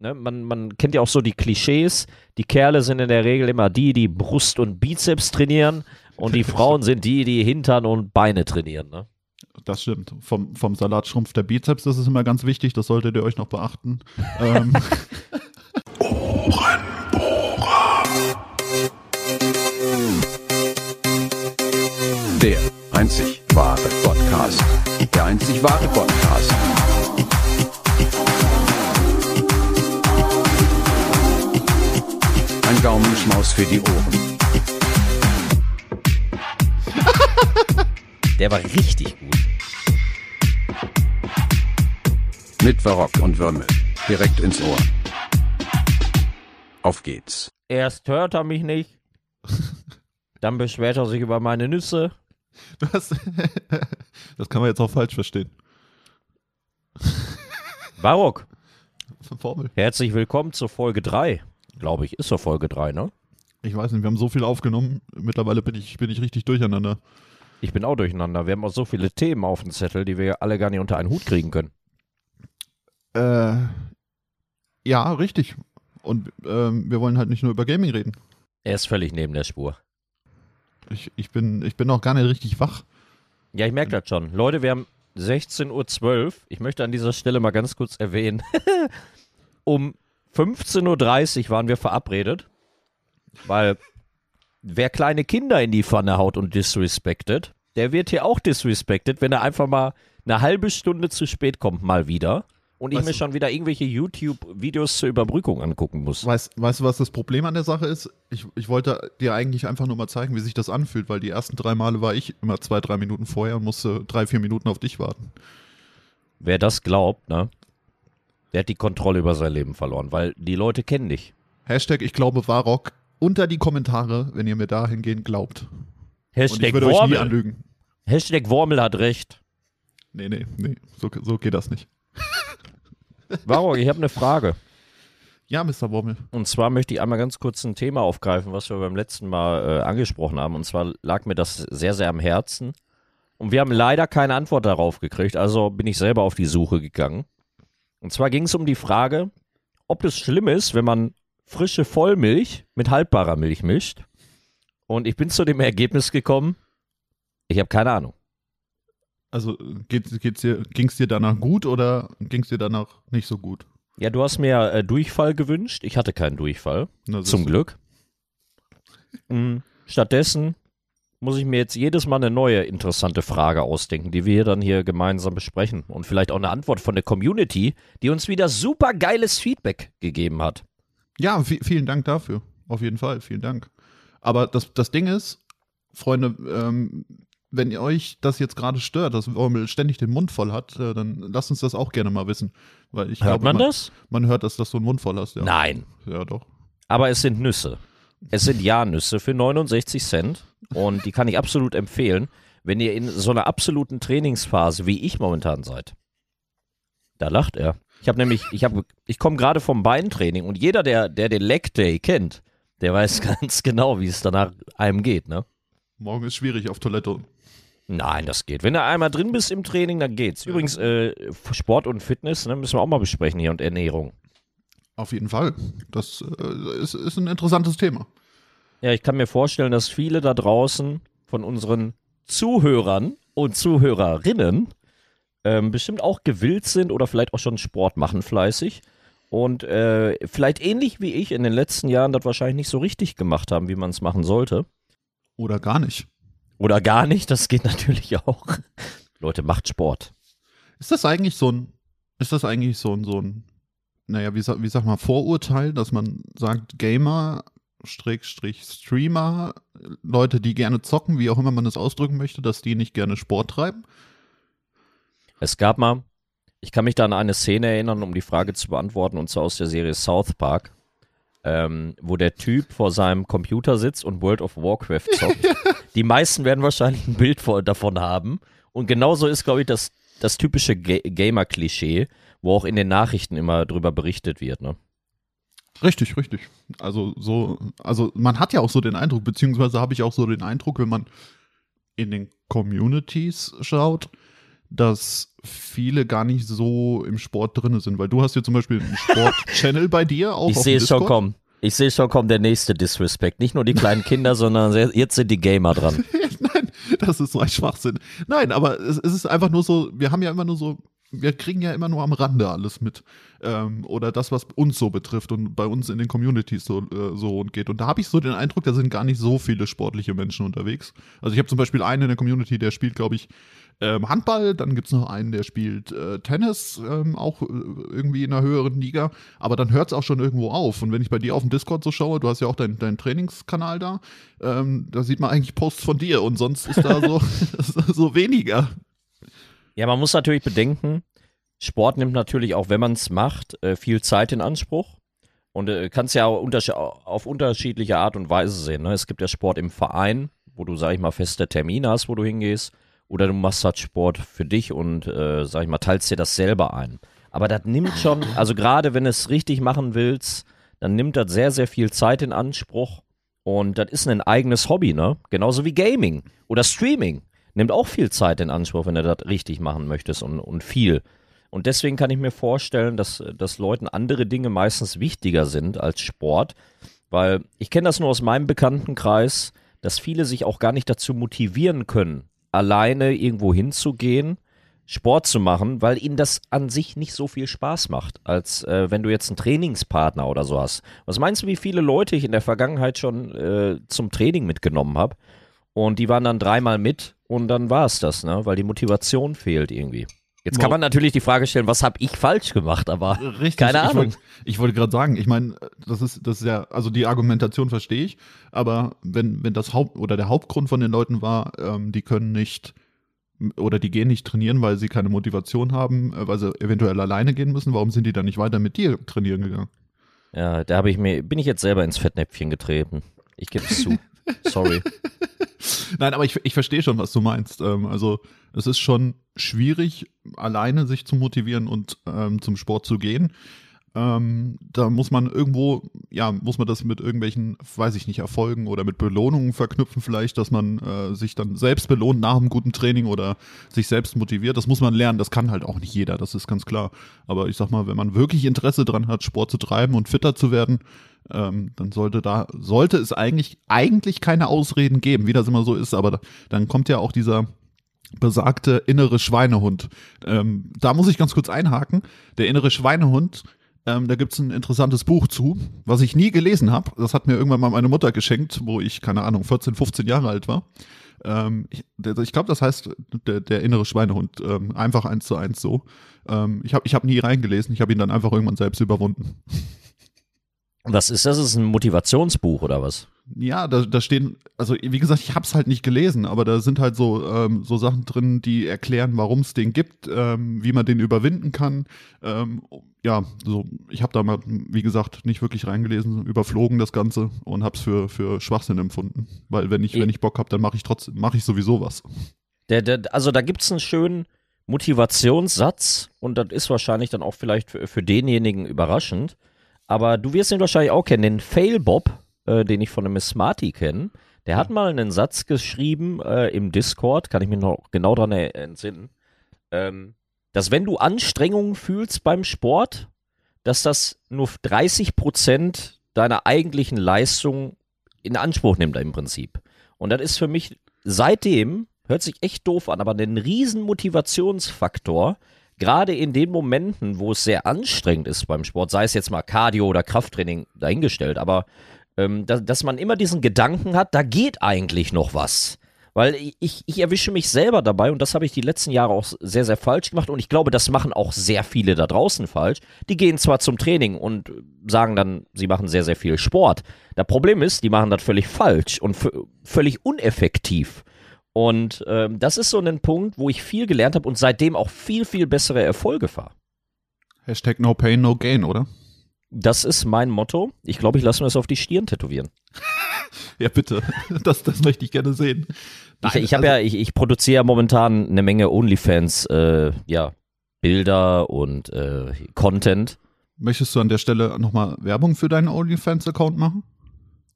ne, man, man kennt ja auch so die Klischees. Die Kerle sind in der Regel immer die, die Brust und Bizeps trainieren und die Frauen sind die, die Hintern und Beine trainieren. Ne? Das stimmt. Vom, vom Salatschrumpf der Bizeps, das ist immer ganz wichtig, das solltet ihr euch noch beachten. ähm. Der einzig wahre Podcast. Der einzig wahre Podcast. Ein Gaumenschmaus für die Ohren. Der war richtig gut. Mit Barock und Würmel. Direkt ins Ohr. Auf geht's. Erst hört er mich nicht, dann beschwert er sich über meine Nüsse. Das, das kann man jetzt auch falsch verstehen. Barock, Formel. herzlich willkommen zur Folge 3. Glaube ich, ist doch Folge 3, ne? Ich weiß nicht, wir haben so viel aufgenommen. Mittlerweile bin ich, bin ich richtig durcheinander. Ich bin auch durcheinander. Wir haben auch so viele Themen auf dem Zettel, die wir alle gar nicht unter einen Hut kriegen können. Äh, ja, richtig. Und ähm, wir wollen halt nicht nur über Gaming reden. Er ist völlig neben der Spur. Ich, ich, bin, ich bin noch gar nicht richtig wach. Ja, ich merke das schon. Leute, wir haben 16.12 Uhr. Ich möchte an dieser Stelle mal ganz kurz erwähnen. um 15.30 Uhr waren wir verabredet, weil wer kleine Kinder in die Pfanne haut und disrespected, der wird hier auch disrespected, wenn er einfach mal eine halbe Stunde zu spät kommt, mal wieder. Und ich Weißt mir schon wieder irgendwelche YouTube-Videos zur Überbrückung angucken muss. Weißt, weißt du, was das Problem an der Sache ist? Ich, ich wollte dir eigentlich einfach nur mal zeigen, wie sich das anfühlt, weil die ersten drei Male war ich immer zwei, drei Minuten vorher und musste drei, vier Minuten auf dich warten. Wer das glaubt, ne, der hat die Kontrolle über sein Leben verloren, weil die Leute kennen dich. Hashtag ich glaube Warrock unter die Kommentare, wenn ihr mir dahingehend glaubt. Und ich Hashtag würde euch nie Wormel. anlügen. Hashtag Wormel hat recht. Nee, nee, nee, so, so geht das nicht. Varro, ich habe eine Frage. Ja, Mr. Wormel. Und zwar möchte ich einmal ganz kurz ein Thema aufgreifen, was wir beim letzten Mal äh, angesprochen haben. Und zwar lag mir das sehr, sehr am Herzen. Und wir haben leider keine Antwort darauf gekriegt. Also bin ich selber auf die Suche gegangen. Und zwar ging es um die Frage, ob es schlimm ist, wenn man frische Vollmilch mit haltbarer Milch mischt. Und ich bin zu dem Ergebnis gekommen, ich habe keine Ahnung. Also geht, geht's dir, ging's dir danach gut oder ging's dir danach nicht so gut? Ja, du hast mir äh, Durchfall gewünscht. Ich hatte keinen Durchfall. Na, Zum Glück. Mm, Stattdessen muss ich mir jetzt jedes Mal eine neue interessante Frage ausdenken, die wir hier dann hier gemeinsam besprechen. Und vielleicht auch eine Antwort von der Community, die uns wieder super geiles Feedback gegeben hat. Ja, vi- vielen Dank dafür. Auf jeden Fall, vielen Dank. Aber das, das Ding ist, Freunde, ähm, wenn ihr euch das jetzt gerade stört, dass Wormel ständig den Mund voll hat, äh, dann lasst uns das auch gerne mal wissen. Weil ich Hört glaube, man das? Man hört, dass, dass du einen Mund voll hast, ja. Nein. Ja, doch. Aber es sind Nüsse. Es sind Ja-Nüsse für 69 Cent. Und die kann ich absolut empfehlen, wenn ihr in so einer absoluten Trainingsphase wie ich momentan seid. Da lacht er. Ich habe nämlich, ich habe, ich komme gerade vom Beintraining und jeder, der, der den Leg Day kennt, der weiß ganz genau, wie es danach einem geht, ne? Morgen ist schwierig auf Toilette. Nein, das geht. Wenn du einmal drin bist im Training, dann geht's. Übrigens, äh, Sport und Fitness, ne, müssen wir auch mal besprechen hier und Ernährung. Auf jeden Fall. Das äh, ist, ist ein interessantes Thema. Ja, ich kann mir vorstellen, dass viele da draußen von unseren Zuhörern und Zuhörerinnen ähm, bestimmt auch gewillt sind oder vielleicht auch schon Sport machen fleißig und äh, vielleicht ähnlich wie ich in den letzten Jahren das wahrscheinlich nicht so richtig gemacht haben, wie man es machen sollte. Oder gar nicht. Oder gar nicht, das geht natürlich auch. Leute, macht Sport. Ist das eigentlich so ein, ist das eigentlich so ein, so ein, naja, wie, sag- wie sag mal, Vorurteil, dass man sagt, Gamer, Streamer, Leute, die gerne zocken, wie auch immer man das ausdrücken möchte, dass die nicht gerne Sport treiben? Es gab mal, ich kann mich da an eine Szene erinnern, um die Frage zu beantworten, und zwar aus der Serie South Park, ähm, wo der Typ vor seinem Computer sitzt und World of Warcraft zockt. die meisten werden wahrscheinlich ein Bild davon haben. Und genauso ist, glaube ich, das, das typische Ga Gamer-Klischee, wo auch in den Nachrichten immer drüber berichtet wird. Ne? Richtig, richtig. Also so, also man hat ja auch so den Eindruck, beziehungsweise habe ich auch so den Eindruck, wenn man in den Communities schaut, dass viele gar nicht so im Sport drin sind, weil du hast hier zum Beispiel einen Sport-Channel bei dir auch. Ich sehe es schon kommen. Ich sehe schon kommen, der nächste Disrespect. Nicht nur die kleinen Kinder, sondern jetzt sind die Gamer dran. Nein, das ist so ein Schwachsinn. Nein, aber es, es ist einfach nur so, wir haben ja immer nur so, wir kriegen ja immer nur am Rande alles mit. Ähm, oder das, was uns so betrifft und bei uns in den Communities so, äh, so rund geht. Und da habe ich so den Eindruck, da sind gar nicht so viele sportliche Menschen unterwegs. Also ich habe zum Beispiel einen in der Community, der spielt, glaube ich, ähm, Handball, dann gibt es noch einen, der spielt äh, Tennis, ähm, auch äh, irgendwie in einer höheren Liga, aber dann hört es auch schon irgendwo auf. Und wenn ich bei dir auf dem Discord so schaue, du hast ja auch deinen deinen Trainingskanal da, ähm, da sieht man eigentlich Posts von dir und sonst ist da so, so weniger. Ja, man muss natürlich bedenken, Sport nimmt natürlich auch, wenn man es macht, äh, viel Zeit in Anspruch. Und äh, kannst ja auch untersche- auf unterschiedliche Art und Weise sehen. Ne? Es gibt ja Sport im Verein, wo du, sag ich mal, feste Termine hast, wo du hingehst. Oder du machst halt Sport für dich und, äh, sag ich mal, teilst dir das selber ein. Aber das nimmt schon, also gerade wenn du es richtig machen willst, dann nimmt das sehr, sehr viel Zeit in Anspruch. Und das ist ein eigenes Hobby, ne? Genauso wie Gaming oder Streaming. Nimmt auch viel Zeit in Anspruch, wenn du das richtig machen möchtest und, und viel. Und deswegen kann ich mir vorstellen, dass, dass Leuten andere Dinge meistens wichtiger sind als Sport. Weil ich kenne das nur aus meinem Bekanntenkreis, dass viele sich auch gar nicht dazu motivieren können, alleine irgendwo hinzugehen, Sport zu machen, weil ihnen das an sich nicht so viel Spaß macht, als äh, wenn du jetzt einen Trainingspartner oder so hast. Was meinst du, wie viele Leute ich in der Vergangenheit schon äh, zum Training mitgenommen habe? Und die waren dann dreimal mit und dann war es das, ne? Weil die Motivation fehlt irgendwie. Jetzt kann man natürlich die Frage stellen, was habe ich falsch gemacht, aber Richtig. Keine ich Ahnung. Ich wollte gerade sagen, ich meine, das ist, das ist ja, also die Argumentation verstehe ich, aber wenn, wenn das Haupt oder der Hauptgrund von den Leuten war, ähm, die können nicht oder die gehen nicht trainieren, weil sie keine Motivation haben, äh, weil sie eventuell alleine gehen müssen, warum sind die dann nicht weiter mit dir trainieren gegangen? ja, da habe ich mir, bin ich jetzt selber ins Fettnäpfchen getreten. Ich gebe es zu. Sorry. Nein, aber ich, ich verstehe schon, was du meinst. Ähm, also es ist schon schwierig, alleine sich zu motivieren und ähm, zum Sport zu gehen. Ähm, da muss man irgendwo, ja, muss man das mit irgendwelchen, weiß ich nicht, Erfolgen oder mit Belohnungen verknüpfen vielleicht, dass man äh, sich dann selbst belohnt nach einem guten Training oder sich selbst motiviert. Das muss man lernen. Das kann halt auch nicht jeder, das ist ganz klar. Aber ich sag mal, wenn man wirklich Interesse dran hat, Sport zu treiben und fitter zu werden, ähm, dann sollte da, sollte es eigentlich, eigentlich keine Ausreden geben, wie das immer so ist, aber da, dann kommt ja auch dieser besagte innere Schweinehund. Ähm, da muss ich ganz kurz einhaken. Der innere Schweinehund, ähm, da gibt's ein interessantes Buch zu, was ich nie gelesen habe. Das hat mir irgendwann mal meine Mutter geschenkt, wo ich, keine Ahnung, 14, 15 Jahre alt war. Ähm, ich ich glaube, das heißt der, der innere Schweinehund. Ähm, einfach eins zu eins so. Ähm, ich habe ich hab nie reingelesen, ich habe ihn dann einfach irgendwann selbst überwunden. Was ist das? Ist ein Motivationsbuch oder was? Ja, da, da stehen, also wie gesagt, ich habe es halt nicht gelesen, aber da sind halt so, ähm, so Sachen drin, die erklären, warum es den gibt, ähm, wie man den überwinden kann. Ähm, ja, so, ich habe da mal, wie gesagt, nicht wirklich reingelesen, überflogen das Ganze und habe es für, für Schwachsinn empfunden. Weil wenn ich, Ich- wenn ich Bock habe, dann mache ich trotzdem, mache ich sowieso was. Der, der, also da gibt es einen schönen Motivationssatz und das ist wahrscheinlich dann auch vielleicht für, für denjenigen überraschend. Aber du wirst ihn wahrscheinlich auch kennen, den Fail Bob, äh, den ich von dem Miss Smarty kenne. Der hat mal einen Satz geschrieben äh, im Discord, kann ich mich noch genau dran entsinnen, ähm, dass wenn du Anstrengungen fühlst beim Sport, dass das nur 30 Prozent deiner eigentlichen Leistung in Anspruch nimmt im Prinzip. Und das ist für mich seitdem, hört sich echt doof an, aber ein riesen Motivationsfaktor, gerade in den Momenten, wo es sehr anstrengend ist beim Sport, sei es jetzt mal Cardio oder Krafttraining dahingestellt, aber ähm, da, dass man immer diesen Gedanken hat, da geht eigentlich noch was. Weil ich, ich erwische mich selber dabei und das habe ich die letzten Jahre auch sehr, sehr falsch gemacht und ich glaube, das machen auch sehr viele da draußen falsch. Die gehen zwar zum Training und sagen dann, sie machen sehr, sehr viel Sport. Das Problem ist, die machen das völlig falsch und völlig uneffektiv. Und ähm, das ist so ein Punkt, wo ich viel gelernt habe und seitdem auch viel, viel bessere Erfolge fahre. Hashtag no pain, no gain, oder? Das ist mein Motto. Ich glaube, ich lasse mir das auf die Stirn tätowieren. Ja, bitte. Das, das möchte ich gerne sehen. Ich, Nein, ich habe also- ja, ich, ich produziere ja momentan eine Menge OnlyFans, äh, ja, Bilder und äh, Content. Möchtest du an der Stelle nochmal Werbung für deinen OnlyFans-Account machen?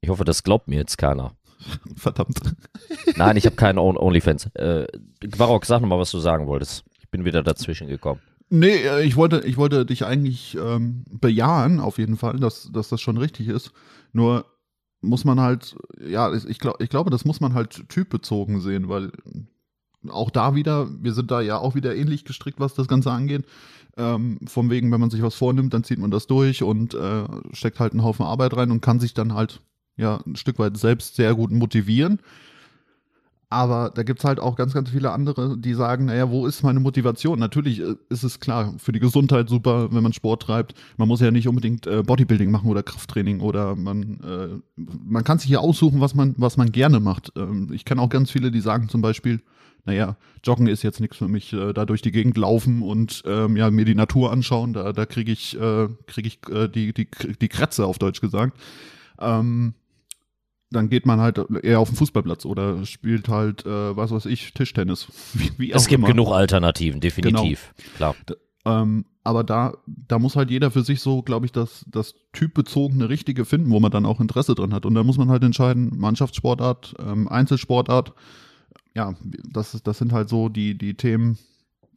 Ich hoffe, das glaubt mir jetzt keiner. Verdammt. Nein, ich habe keinen On- OnlyFans. Äh, sag nochmal, was du sagen wolltest. bin wieder dazwischen gekommen. Nee, äh, ich wollte, ich wollte dich eigentlich ähm, bejahen, auf jeden Fall, dass, dass das schon richtig ist. Nur muss man halt, ja, ich, glaub, ich glaube, das muss man halt typbezogen sehen, weil auch da wieder, wir sind da ja auch wieder ähnlich gestrickt, was das Ganze angeht. Ähm, von wegen, wenn man sich was vornimmt, dann zieht man das durch und äh, steckt halt einen Haufen Arbeit rein und kann sich dann halt ja ein Stück weit selbst sehr gut motivieren. Aber da gibt's halt auch ganz, ganz viele andere, die sagen, naja, wo ist meine Motivation? Natürlich äh, ist es klar, für die Gesundheit super, wenn man Sport treibt. Man muss ja nicht unbedingt äh, Bodybuilding machen oder Krafttraining oder man, äh, man kann sich ja aussuchen, was man, was man gerne macht. Ähm, ich kenne auch ganz viele, die sagen zum Beispiel, naja, Joggen ist jetzt nichts für mich, äh, da durch die Gegend laufen und ähm, ja, mir die Natur anschauen, da, da kriege ich, äh, krieg ich die, die, die Krätze auf Deutsch gesagt. Ähm, dann geht man halt eher auf den Fußballplatz oder spielt halt, äh, was weiß ich, Tischtennis. Wie, wie es gibt immer. genug Alternativen, definitiv. Genau. Klar. D ähm, aber da, da muss halt jeder für sich so, glaube ich, das, das typbezogene Richtige finden, wo man dann auch Interesse dran hat. Und da muss man halt entscheiden, Mannschaftssportart, ähm, Einzelsportart. Ja, das, das sind halt so die, die Themen,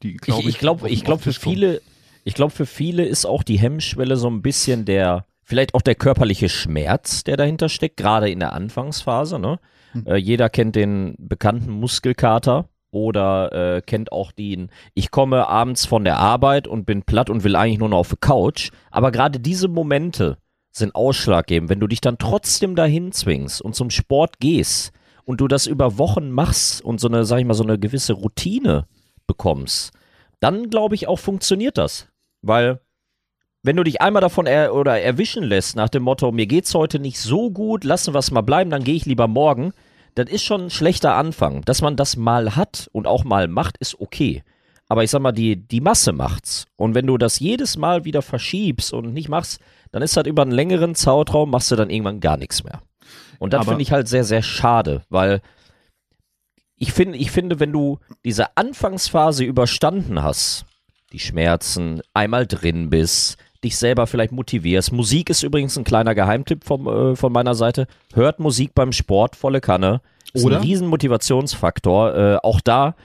die, glaube ich. Ich, glaube, ich glaube, für viele, ich glaube, für viele ist auch die Hemmschwelle so ein bisschen der, Vielleicht auch der körperliche Schmerz, der dahinter steckt, gerade in der Anfangsphase. Ne? Mhm. Äh, jeder kennt den bekannten Muskelkater oder äh, kennt auch den, ich komme abends von der Arbeit und bin platt und will eigentlich nur noch auf die Couch. Aber gerade diese Momente sind ausschlaggebend. Wenn du dich dann trotzdem dahin zwingst und zum Sport gehst und du das über Wochen machst und so eine, sag ich mal, so eine gewisse Routine bekommst, dann glaube ich auch funktioniert das. Weil wenn du dich einmal davon er oder erwischen lässt, nach dem Motto, mir geht's heute nicht so gut, lassen wir es mal bleiben, dann gehe ich lieber morgen, das ist schon ein schlechter Anfang. Dass man das mal hat und auch mal macht, ist okay. Aber ich sag mal, die, die Masse macht's. Und wenn du das jedes Mal wieder verschiebst und nicht machst, dann ist halt über einen längeren Zeitraum, machst du dann irgendwann gar nichts mehr. Und das finde ich halt sehr, sehr schade, weil ich finde, ich finde, wenn du diese Anfangsphase überstanden hast, die Schmerzen, einmal drin bist, dich selber vielleicht motivierst. Musik ist übrigens ein kleiner Geheimtipp vom, äh, von meiner Seite. Hört Musik beim Sport, volle Kanne. Ist Oder? ein riesen Motivationsfaktor. Äh, auch da,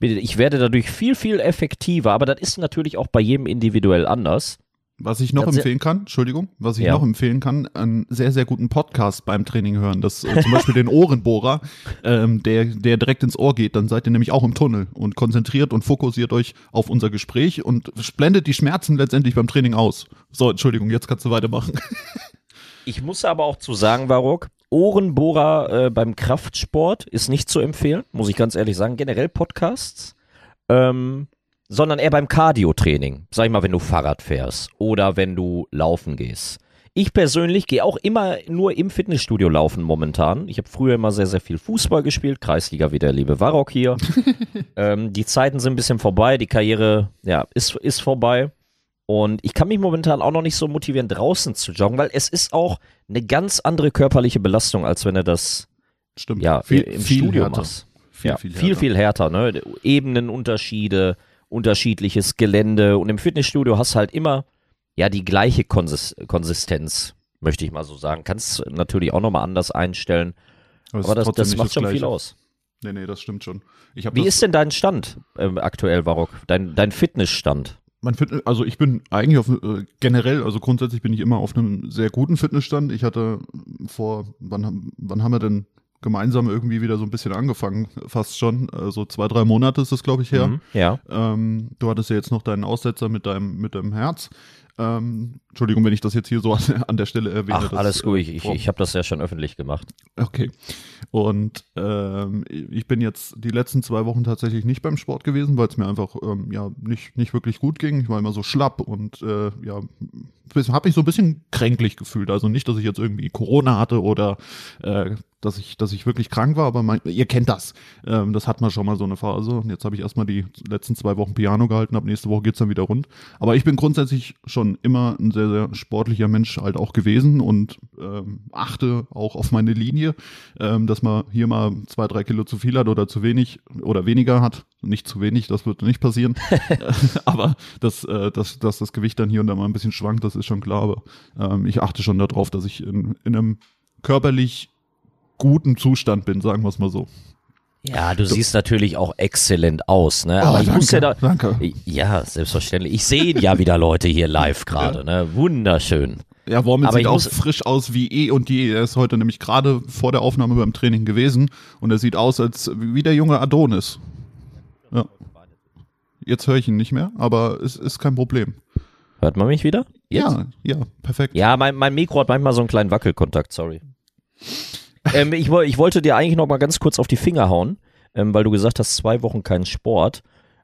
ich werde dadurch viel, viel effektiver, aber das ist natürlich auch bei jedem individuell anders. Was ich noch das empfehlen kann, Entschuldigung, was ich ja. noch empfehlen kann, einen sehr, sehr guten Podcast beim Training hören. Das äh, zum Beispiel den Ohrenbohrer, ähm, der, der direkt ins Ohr geht. Dann seid ihr nämlich auch im Tunnel und konzentriert und fokussiert euch auf unser Gespräch und blendet die Schmerzen letztendlich beim Training aus. So, Entschuldigung, jetzt kannst du weitermachen. Ich muss aber auch zu sagen, Barock, Ohrenbohrer äh, beim Kraftsport ist nicht zu empfehlen, muss ich ganz ehrlich sagen. Generell Podcasts. Ähm, sondern eher beim Cardio-Training. Sag ich mal, wenn du Fahrrad fährst oder wenn du laufen gehst. Ich persönlich gehe auch immer nur im Fitnessstudio laufen momentan. Ich habe früher immer sehr, sehr viel Fußball gespielt, Kreisliga wie der liebe Warrock hier. ähm, die Zeiten sind ein bisschen vorbei, die Karriere ja, ist, ist vorbei. Und ich kann mich momentan auch noch nicht so motivieren, draußen zu joggen, weil es ist auch eine ganz andere körperliche Belastung, als wenn du das Stimmt. Ja, viel, im viel Studio härter. machst. Viel, ja, viel, viel, viel härter. Ne? Ebenenunterschiede, unterschiedliches Gelände und im Fitnessstudio hast halt immer ja die gleiche Konsist Konsistenz, möchte ich mal so sagen. Kannst natürlich auch nochmal anders einstellen. Aber, aber das, das macht das schon viel aus. Nee, nee, das stimmt schon. Wie ist denn dein Stand äh, aktuell, Barock? Dein, dein Fitnessstand? Mein Fitness, also ich bin eigentlich auf äh, generell, also grundsätzlich bin ich immer auf einem sehr guten Fitnessstand. Ich hatte vor, wann, wann haben wir denn gemeinsam irgendwie wieder so ein bisschen angefangen, fast schon. So also zwei, drei Monate ist das, glaube ich, her. Mhm, ja. Ähm, du hattest ja jetzt noch deinen Aussetzer mit deinem, mit deinem Herz. Ähm, Entschuldigung, wenn ich das jetzt hier so an, an der Stelle erwähne. Ach, alles gut, ich, ich habe das ja schon öffentlich gemacht. Okay. Und ähm, ich bin jetzt die letzten zwei Wochen tatsächlich nicht beim Sport gewesen, weil es mir einfach ähm, ja nicht, nicht wirklich gut ging. Ich war immer so schlapp und äh, ja, habe mich so ein bisschen kränklich gefühlt. Also nicht, dass ich jetzt irgendwie Corona hatte oder äh, dass ich, dass ich wirklich krank war, aber mein, ihr kennt das. Ähm, das hat man schon mal so eine Phase. Und jetzt habe ich erstmal die letzten zwei Wochen Piano gehalten, ab nächste Woche geht's dann wieder rund. Aber ich bin grundsätzlich schon immer ein sehr, sehr sportlicher Mensch halt auch gewesen und ähm, achte auch auf meine Linie, ähm, dass man hier mal zwei, drei Kilo zu viel hat oder zu wenig oder weniger hat. Nicht zu wenig, das wird nicht passieren. aber dass, äh, dass, dass das Gewicht dann hier und da mal ein bisschen schwankt, das ist schon klar. Aber ähm, ich achte schon darauf, dass ich in, in einem körperlich guten Zustand bin, sagen wir es mal so. Ja, du siehst natürlich auch exzellent aus, ne? Aber Oh, ich danke, muss ja da. danke. Ja, selbstverständlich. Ich sehe ja wieder Leute hier live gerade, ne? Wunderschön. Ja, Wormel Aber sieht auch frisch aus wie eh und je. Er ist heute nämlich gerade vor der Aufnahme beim Training gewesen und er sieht aus als wie der junge Adonis. Ja. Jetzt höre ich ihn nicht mehr, aber es ist kein Problem. Hört man mich wieder? Jetzt? Ja, ja, perfekt. Ja, mein, mein Mikro hat manchmal so einen kleinen Wackelkontakt, sorry. ähm, ich, ich wollte dir eigentlich noch mal ganz kurz auf die Finger hauen, ähm, weil du gesagt hast, zwei Wochen kein Sport.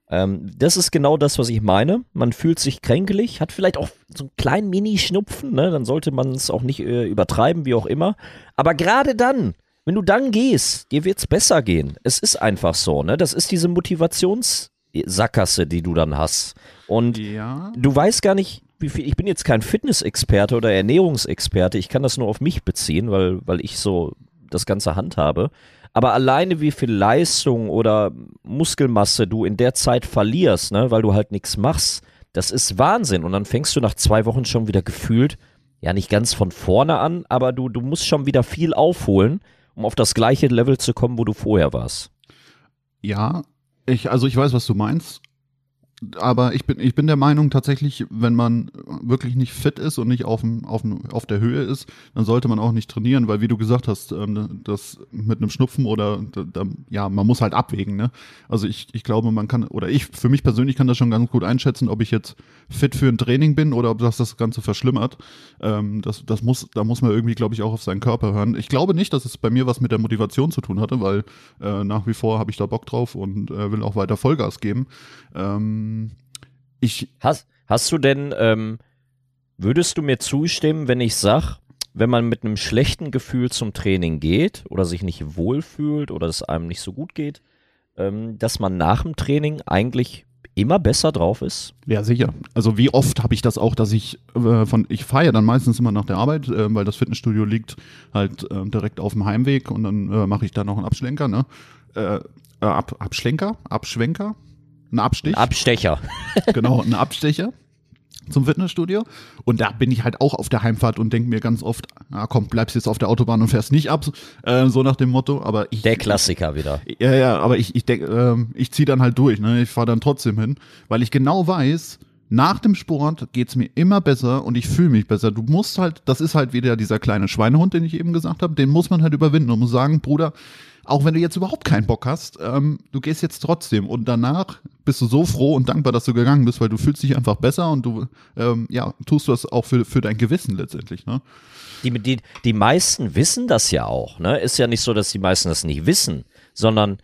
Ähm, das ist genau das, was ich meine. Man fühlt sich kränkelig, hat vielleicht auch so einen kleinen Mini-Schnupfen, ne? dann sollte man es auch nicht äh, übertreiben, wie auch immer. Aber gerade dann, wenn du dann gehst, dir wird's besser gehen. Es ist einfach so, ne? Das ist diese Motivationssackgasse, die du dann hast. Und Ja. du weißt gar nicht, wie viel. Ich bin jetzt kein Fitnessexperte oder Ernährungsexperte. Ich kann das nur auf mich beziehen, weil, weil ich so das ganze handhabe. Aber alleine wie viel Leistung oder Muskelmasse du in der Zeit verlierst, ne, weil du halt nichts machst, das ist Wahnsinn. Und dann fängst du nach zwei Wochen schon wieder gefühlt, ja nicht ganz von vorne an, aber du, du musst schon wieder viel aufholen, um auf das gleiche Level zu kommen, wo du vorher warst. Ja, ich, also ich weiß, was du meinst. Aber ich bin, ich bin der Meinung tatsächlich, wenn man wirklich nicht fit ist und nicht auf, dem, auf, dem, auf der Höhe ist, dann sollte man auch nicht trainieren, weil wie du gesagt hast, ähm, das mit einem Schnupfen oder ja, man muss halt abwägen. Ne? Also ich, ich glaube, man kann, oder ich für mich persönlich kann das schon ganz gut einschätzen, ob ich jetzt fit für ein Training bin oder ob das das Ganze verschlimmert. Ähm, das, das muss, da muss man irgendwie, glaube ich, auch auf seinen Körper hören. Ich glaube nicht, dass es bei mir was mit der Motivation zu tun hatte, weil äh, nach wie vor habe ich da Bock drauf und äh, will auch weiter Vollgas geben. Ähm, ich, Hast, hast du denn, ähm, würdest du mir zustimmen, wenn ich sag, wenn man mit einem schlechten Gefühl zum Training geht oder sich nicht wohlfühlt oder es einem nicht so gut geht, ähm, dass man nach dem Training eigentlich immer besser drauf ist? ja sicher. Also wie oft habe ich das auch, dass ich äh, von, ich fahre ja dann meistens immer nach der Arbeit, äh, weil das Fitnessstudio liegt halt äh, direkt auf dem Heimweg und dann äh, mache ich da noch einen Abschlenker, ne? Äh, äh, Ab, Abschlenker, Abschwenker, einen Abstich. Abstecher. genau, einen Abstecher zum Fitnessstudio. Und da bin ich halt auch auf der Heimfahrt und denke mir ganz oft, ah komm, bleibst jetzt auf der Autobahn und fährst nicht ab, äh, so nach dem Motto. Aber ich, Der Klassiker wieder. ja, ja, aber ich, ich denke, ähm, ich ziehe dann halt durch, ne? Ich fahre dann trotzdem hin, weil ich genau weiß, nach dem Sport geht's mir immer besser und ich fühle mich besser. Du musst halt, das ist halt wieder dieser kleine Schweinehund, den ich eben gesagt habe, den muss man halt überwinden und muss sagen, Bruder, auch wenn du jetzt überhaupt keinen Bock hast, ähm, du gehst jetzt trotzdem und danach bist du so froh und dankbar, dass du gegangen bist, weil du fühlst dich einfach besser und du, ähm, ja, tust das auch für, für dein Gewissen letztendlich, ne? Die, die, die meisten wissen das ja auch. Ne? Ist ja nicht so, dass die meisten das nicht wissen, sondern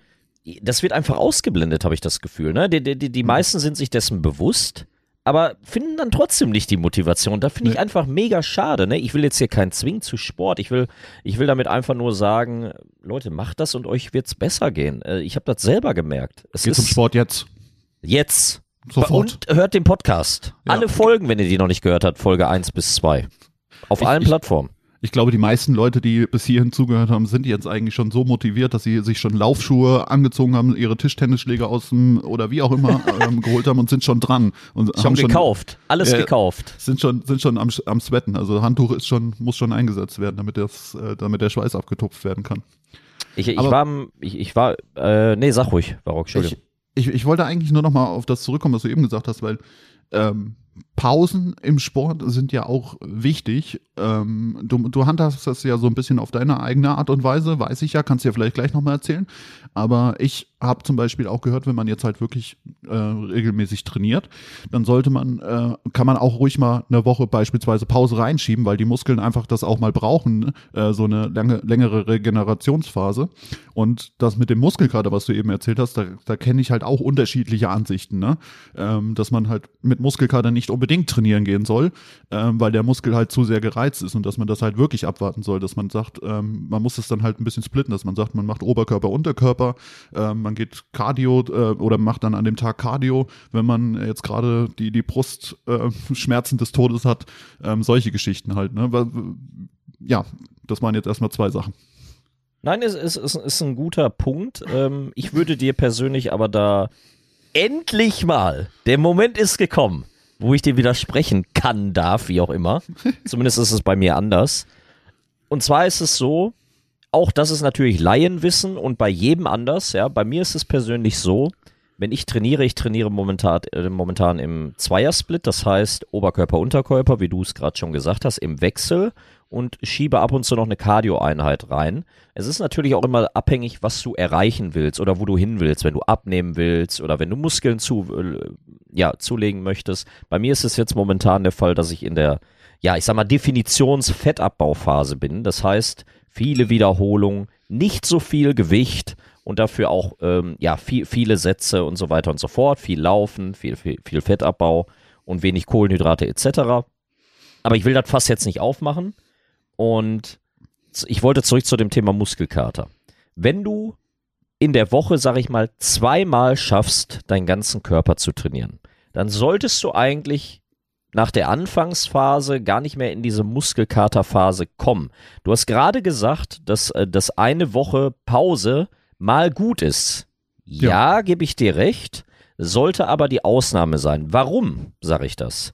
das wird einfach ausgeblendet, habe ich das Gefühl. Ne? Die, die, die, die meisten sind sich dessen bewusst, aber finden dann trotzdem nicht die Motivation. Da finde ich einfach mega schade. Ne? Ich will jetzt hier keinen Zwing zu Sport. Ich will, ich will damit einfach nur sagen, Leute, macht das und euch wird's besser gehen. Äh, Ich habe das selber gemerkt. Es Geh ist zum Sport jetzt. jetzt. Sofort. Und hört den Podcast. Ja. Alle Folgen, wenn ihr die noch nicht gehört habt, Folge 1 bis 2. Auf Ich- allen ich- Plattformen. Ich glaube, die meisten Leute, die bis hierhin zugehört haben, sind jetzt eigentlich schon so motiviert, dass sie sich schon Laufschuhe angezogen haben, ihre Tischtennisschläger aus dem oder wie auch immer ähm, geholt haben und sind schon dran und Schon haben gekauft. Alles Ja. gekauft. Sind schon sind schon am, am Sweaten. Also Handtuch ist schon muss schon eingesetzt werden, damit das äh, damit der Schweiß abgetupft werden kann. Ich, ich Aber- war, ich, ich war, äh, nee, sag ruhig, Barock, Entschuldigung. Ich, ich, ich wollte eigentlich nur noch mal auf das zurückkommen, was du eben gesagt hast, weil ähm, Pausen im Sport sind ja auch wichtig. Ähm, du, du handhast das ja so ein bisschen auf deine eigene Art und Weise, weiß ich ja, kannst ja vielleicht gleich nochmal erzählen. Aber ich habe zum Beispiel auch gehört, wenn man jetzt halt wirklich äh, regelmäßig trainiert, dann sollte man, äh, kann man auch ruhig mal eine Woche beispielsweise Pause reinschieben, weil die Muskeln einfach das auch mal brauchen, ne? äh, so eine lange, längere Regenerationsphase. Und das mit dem Muskelkater, was du eben erzählt hast, da, da kenne ich halt auch unterschiedliche Ansichten, ne? ähm, dass man halt mit Muskelkater nicht unbedingt trainieren gehen soll, ähm, weil der Muskel halt zu sehr gereizt ist und dass man das halt wirklich abwarten soll, dass man sagt, ähm, man muss es dann halt ein bisschen splitten, dass man sagt, man macht Oberkörper, Unterkörper, ähm, man geht Cardio äh, oder macht dann an dem Tag Cardio, wenn man jetzt gerade die, die Brust äh, Schmerzen des Todes hat, ähm, solche Geschichten halt. Ne? Weil, Ja, das waren jetzt erstmal zwei Sachen. Nein, es ist, ist, ist ein guter Punkt. Ähm, ich würde dir persönlich aber da endlich mal, der Moment ist gekommen, wo ich dir widersprechen kann, darf, wie auch immer. Zumindest ist es bei mir anders. Und zwar ist es so, auch das ist natürlich Laienwissen und bei jedem anders. Ja, bei mir ist es persönlich so, wenn ich trainiere, ich trainiere momentan, äh, momentan im Zweiersplit, das heißt Oberkörper, Unterkörper, wie du es gerade schon gesagt hast, im Wechsel und schiebe ab und zu noch eine Cardio-Einheit rein. Es ist natürlich auch immer abhängig, was du erreichen willst oder wo du hin willst, wenn du abnehmen willst oder wenn du Muskeln zu, äh, ja, zulegen möchtest. Bei mir ist es jetzt momentan der Fall, dass ich in der, ja, ich sag mal, Definitions-Fettabbauphase bin. Das heißt, viele Wiederholungen, nicht so viel Gewicht und dafür auch ähm, ja, viel, viele Sätze und so weiter und so fort, viel Laufen, viel, viel, viel Fettabbau und wenig Kohlenhydrate etc. Aber ich will das Fass jetzt nicht aufmachen und ich wollte zurück zu dem Thema Muskelkater. Wenn du in der Woche, sag ich mal, zweimal schaffst, deinen ganzen Körper zu trainieren, dann solltest du eigentlich nach der Anfangsphase gar nicht mehr in diese Muskelkaterphase kommen. Du hast gerade gesagt, dass, äh, dass eine Woche Pause mal gut ist. Ja, ja. gebe ich dir recht, sollte aber die Ausnahme sein. Warum sage ich das?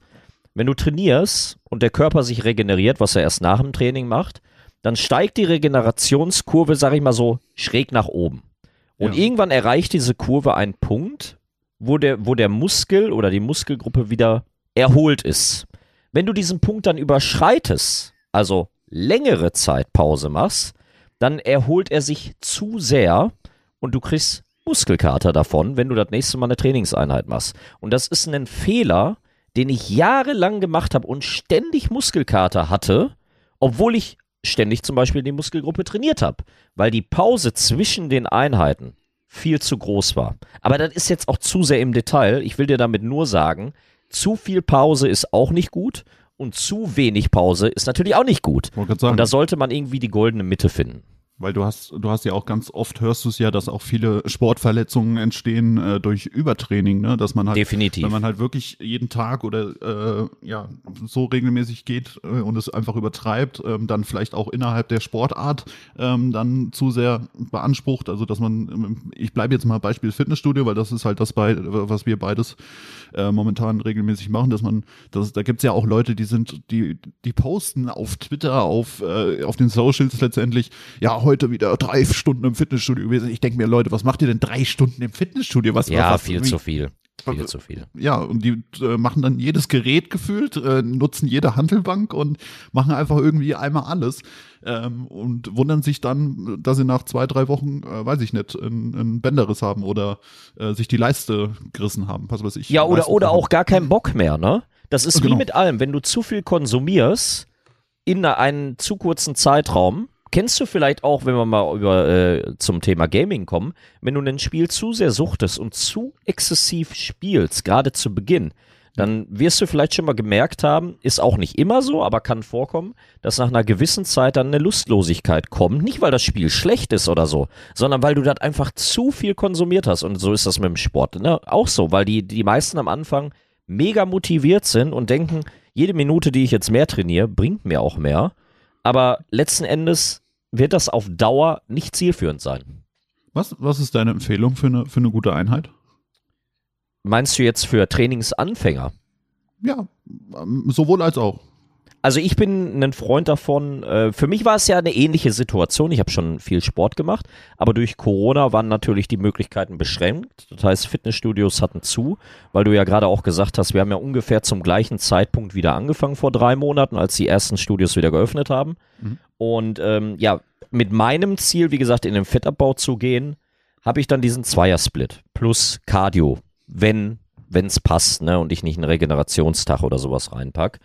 Wenn du trainierst und der Körper sich regeneriert, was er erst nach dem Training macht, dann steigt die Regenerationskurve, sage ich mal so, schräg nach oben. Und ja. irgendwann erreicht diese Kurve einen Punkt, wo der, wo der Muskel oder die Muskelgruppe wieder erholt ist. Wenn du diesen Punkt dann überschreitest, also längere Zeit Pause machst, dann erholt er sich zu sehr und du kriegst Muskelkater davon, wenn du das nächste Mal eine Trainingseinheit machst. Und das ist ein Fehler, den ich jahrelang gemacht habe und ständig Muskelkater hatte, obwohl ich ständig zum Beispiel die Muskelgruppe trainiert habe, weil die Pause zwischen den Einheiten viel zu groß war. Aber das ist jetzt auch zu sehr im Detail. Ich will dir damit nur sagen, zu viel Pause ist auch nicht gut und zu wenig Pause ist natürlich auch nicht gut. Und da sollte man irgendwie die goldene Mitte finden. Weil du hast, du hast ja auch ganz oft hörst du es ja, dass auch viele Sportverletzungen entstehen äh, durch Übertraining, ne? Dass man halt, Definitiv. wenn man halt wirklich jeden Tag oder äh, ja so regelmäßig geht äh, und es einfach übertreibt, ähm, dann vielleicht auch innerhalb der Sportart ähm, dann zu sehr beansprucht. Also dass man, ähm, ich bleibe jetzt mal Beispiel Fitnessstudio, weil das ist halt das bei, was wir beides äh, momentan regelmäßig machen, dass man, das, da gibt's ja auch Leute, die sind, die, die posten auf Twitter, auf, äh, auf den Socials letztendlich, ja, heute wieder drei Stunden im Fitnessstudio gewesen. Ich denke mir, Leute, was macht ihr denn drei Stunden im Fitnessstudio? Was, ja, was, viel zu viel. Viel zu viel. Ja, und die äh, machen dann jedes Gerät gefühlt, äh, nutzen jede Handelbank und machen einfach irgendwie einmal alles ähm, und wundern sich dann, dass sie nach zwei, drei Wochen, äh, weiß ich nicht, einen Bänderriss haben oder äh, sich die Leiste gerissen haben. Was weiß ich. Ja, oder, oder auch gar keinen Bock mehr, ne? Das ist genau. wie mit allem. Wenn du zu viel konsumierst in einem zu kurzen Zeitraum, Kennst du vielleicht auch, wenn wir mal über äh, zum Thema Gaming kommen, wenn du ein Spiel zu sehr suchtest und zu exzessiv spielst, gerade zu Beginn, dann wirst du vielleicht schon mal gemerkt haben, ist auch nicht immer so, aber kann vorkommen, dass nach einer gewissen Zeit dann eine Lustlosigkeit kommt. Nicht, weil das Spiel schlecht ist oder so, sondern weil du das einfach zu viel konsumiert hast. Und so ist das mit dem Sport ne? auch so, weil die, die meisten am Anfang mega motiviert sind und denken, jede Minute, die ich jetzt mehr trainiere, bringt mir auch mehr. Aber letzten Endes wird das auf Dauer nicht zielführend sein. Was, was ist deine Empfehlung für eine, für eine gute Einheit? Meinst du jetzt für Trainingsanfänger? Ja, ähm, sowohl als auch. Also ich bin ein Freund davon. Äh, für mich war es ja eine ähnliche Situation. Ich habe schon viel Sport gemacht, aber durch Corona waren natürlich die Möglichkeiten beschränkt. Das heißt, Fitnessstudios hatten zu, weil du ja gerade auch gesagt hast, wir haben ja ungefähr zum gleichen Zeitpunkt wieder angefangen vor drei Monaten, als die ersten Studios wieder geöffnet haben. Mhm. Und ähm, ja, mit meinem Ziel, wie gesagt, in den Fettabbau zu gehen, habe ich dann diesen Zweiersplit plus Cardio, wenn es passt, ne, und ich nicht einen Regenerationstag oder sowas reinpack.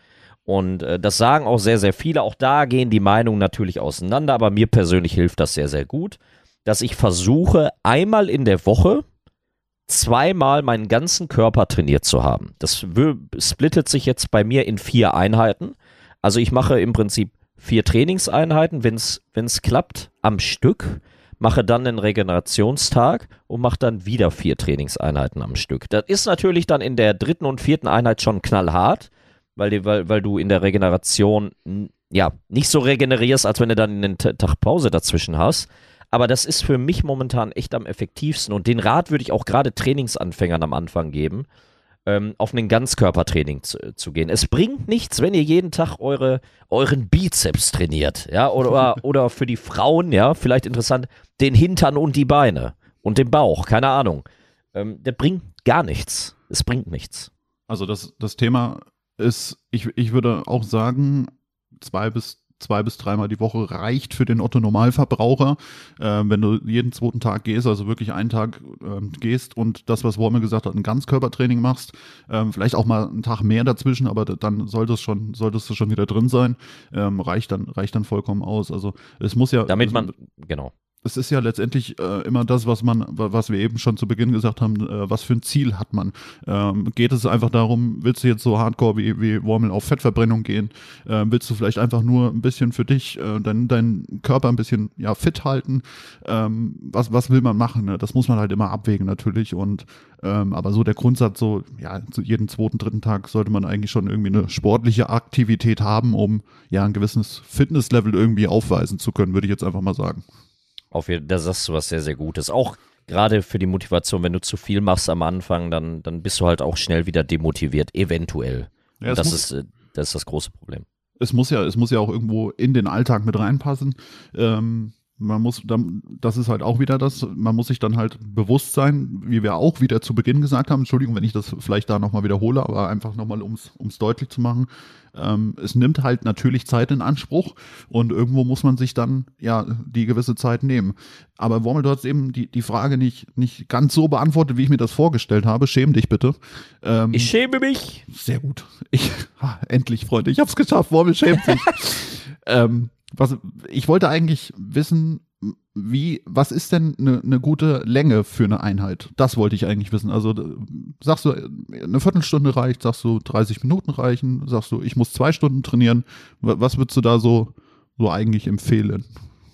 Und äh, das sagen auch sehr, sehr viele. Auch da gehen die Meinungen natürlich auseinander, aber mir persönlich hilft das sehr, sehr gut, dass ich versuche, einmal in der Woche zweimal meinen ganzen Körper trainiert zu haben. Das splittet sich jetzt bei mir in vier Einheiten. Also ich mache im Prinzip vier Trainingseinheiten, wenn es klappt, am Stück, mache dann einen Regenerationstag und mache dann wieder vier Trainingseinheiten am Stück. Das ist natürlich dann in der dritten und vierten Einheit schon knallhart, weil, die, weil, weil du in der Regeneration ja nicht so regenerierst, als wenn du dann einen Tag Pause dazwischen hast. Aber das ist für mich momentan echt am effektivsten und den Rat würde ich auch gerade Trainingsanfängern am Anfang geben. ähm, auf ein Ganzkörpertraining zu, zu, gehen. Es bringt nichts, wenn ihr jeden Tag eure, euren Bizeps trainiert, ja, oder, oder für die Frauen, ja, vielleicht interessant, den Hintern und die Beine und den Bauch, keine Ahnung. Ähm, der bringt gar nichts. Es bringt nichts. Also das, das Thema ist, ich, ich würde auch sagen, zwei bis zwei bis dreimal die Woche reicht für den Otto Normalverbraucher. Äh, wenn du jeden zweiten Tag gehst, also wirklich einen Tag äh, gehst und das, was Wormel gesagt hat, ein Ganzkörpertraining machst, äh, vielleicht auch mal einen Tag mehr dazwischen, aber dann sollte es schon, solltest du schon wieder drin sein, ähm, reicht dann, reicht dann vollkommen aus. Also es muss ja. Damit man, genau es ist ja letztendlich äh, immer das, was man, was wir eben schon zu Beginn gesagt haben, äh, was für ein Ziel hat man. Ähm, geht es einfach darum, willst du jetzt so hardcore wie, wie Wormel auf Fettverbrennung gehen? Äh, willst du vielleicht einfach nur ein bisschen für dich äh, deinen dein Körper ein bisschen ja, fit halten? Ähm, was, was will man machen? Ne? Das muss man halt immer abwägen natürlich. Und ähm, aber so der Grundsatz, so ja, zu jeden zweiten, dritten Tag sollte man eigentlich schon irgendwie eine sportliche Aktivität haben, um ja ein gewisses Fitnesslevel irgendwie aufweisen zu können, würde ich jetzt einfach mal sagen. Auf jeden da sagst du was sehr, sehr Gutes. Auch gerade für die Motivation, wenn du zu viel machst am Anfang, dann, dann bist du halt auch schnell wieder demotiviert, eventuell. Ja, das, ist, äh, das ist das große Problem. Es muss ja, es muss ja auch irgendwo in den Alltag mit reinpassen. Ähm, man muss, das ist halt auch wieder das, man muss sich dann halt bewusst sein, wie wir auch wieder zu Beginn gesagt haben, Entschuldigung, wenn ich das vielleicht da nochmal wiederhole, aber einfach nochmal, um es deutlich zu machen, ähm, es nimmt halt natürlich Zeit in Anspruch und irgendwo muss man sich dann ja die gewisse Zeit nehmen. Aber Wormel, du hast eben die, die Frage nicht, nicht ganz so beantwortet, wie ich mir das vorgestellt habe. Schäm dich bitte. Ähm, ich schäme mich. Sehr gut. Ich, ha, endlich, Freunde, ich hab's geschafft. Wormel schämt sich. ähm, was, ich wollte eigentlich wissen, wie, was ist denn eine ne gute Länge für eine Einheit? Das wollte ich eigentlich wissen. Also sagst du, eine Viertelstunde reicht, sagst du, 30 Minuten reichen, sagst du, ich muss zwei Stunden trainieren. Was würdest du da so, so eigentlich empfehlen?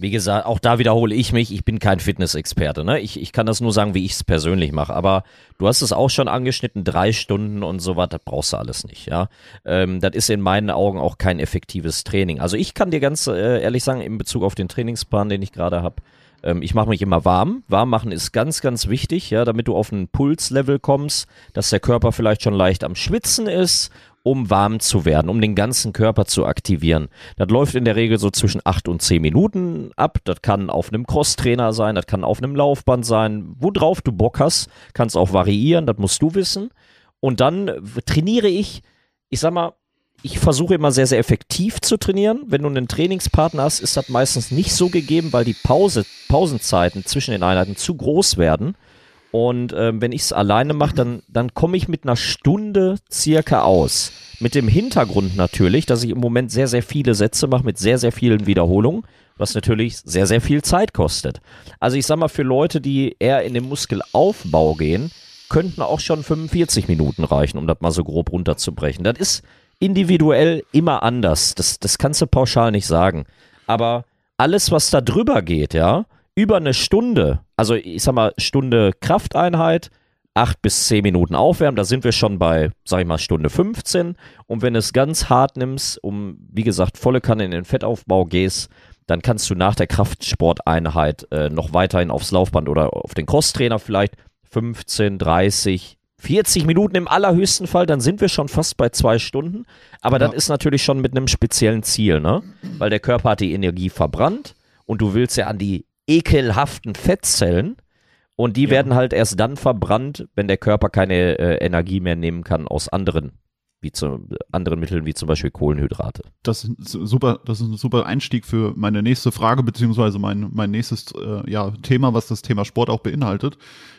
Wie gesagt, auch da wiederhole ich mich, ich bin kein Fitnessexperte. Ne? Ich, ich kann das nur sagen, wie ich es persönlich mache. Aber du hast es auch schon angeschnitten, drei Stunden und so was, das brauchst du alles nicht. Ja, ähm, Das ist in meinen Augen auch kein effektives Training. Also ich kann dir ganz äh, ehrlich sagen, in Bezug auf den Trainingsplan, den ich gerade habe, ähm, ich mache mich immer warm. Warm machen ist ganz, ganz wichtig, ja, damit du auf ein Pulslevel kommst, dass der Körper vielleicht schon leicht am Schwitzen ist um warm zu werden, um den ganzen Körper zu aktivieren. Das läuft in der Regel so zwischen 8 und 10 Minuten ab. Das kann auf einem Crosstrainer sein, das kann auf einem Laufband sein. Worauf du Bock hast, kannst auch variieren, das musst du wissen. Und dann trainiere ich, ich sag mal, ich versuche immer sehr, sehr effektiv zu trainieren. Wenn du einen Trainingspartner hast, ist das meistens nicht so gegeben, weil die Pause, Pausenzeiten zwischen den Einheiten zu groß werden. Und ähm, wenn ich es alleine mache, dann, dann komme ich mit einer Stunde circa aus. Mit dem Hintergrund natürlich, dass ich im Moment sehr, sehr viele Sätze mache mit sehr, sehr vielen Wiederholungen, was natürlich sehr, sehr viel Zeit kostet. Also ich sag mal, für Leute, die eher in den Muskelaufbau gehen, könnten auch schon 45 Minuten reichen, um das mal so grob runterzubrechen. Das ist individuell immer anders. Das, das kannst du pauschal nicht sagen. Aber alles, was da drüber geht, ja, über eine Stunde, also ich sag mal, Stunde Krafteinheit, acht bis zehn Minuten aufwärmen, da sind wir schon bei, sag ich mal, Stunde 15. Und wenn du es ganz hart nimmst, um, wie gesagt, volle Kanne in den Fettaufbau gehst, dann kannst du nach der Kraftsporteinheit äh, noch weiterhin aufs Laufband oder auf den Crosstrainer vielleicht 15, 30, 40 Minuten im allerhöchsten Fall, dann sind wir schon fast bei zwei Stunden. Aber ja. dann ist natürlich schon mit einem speziellen Ziel, ne? Weil der Körper hat die Energie verbrannt und du willst ja an die ekelhaften Fettzellen. Und die ja. werden halt erst dann verbrannt, wenn der Körper keine äh, Energie mehr nehmen kann aus anderen wie zu anderen Mitteln wie zum Beispiel Kohlenhydrate. Das ist super, das ist ein super Einstieg für meine nächste Frage beziehungsweise mein mein nächstes äh, ja Thema, was das Thema Sport auch beinhaltet,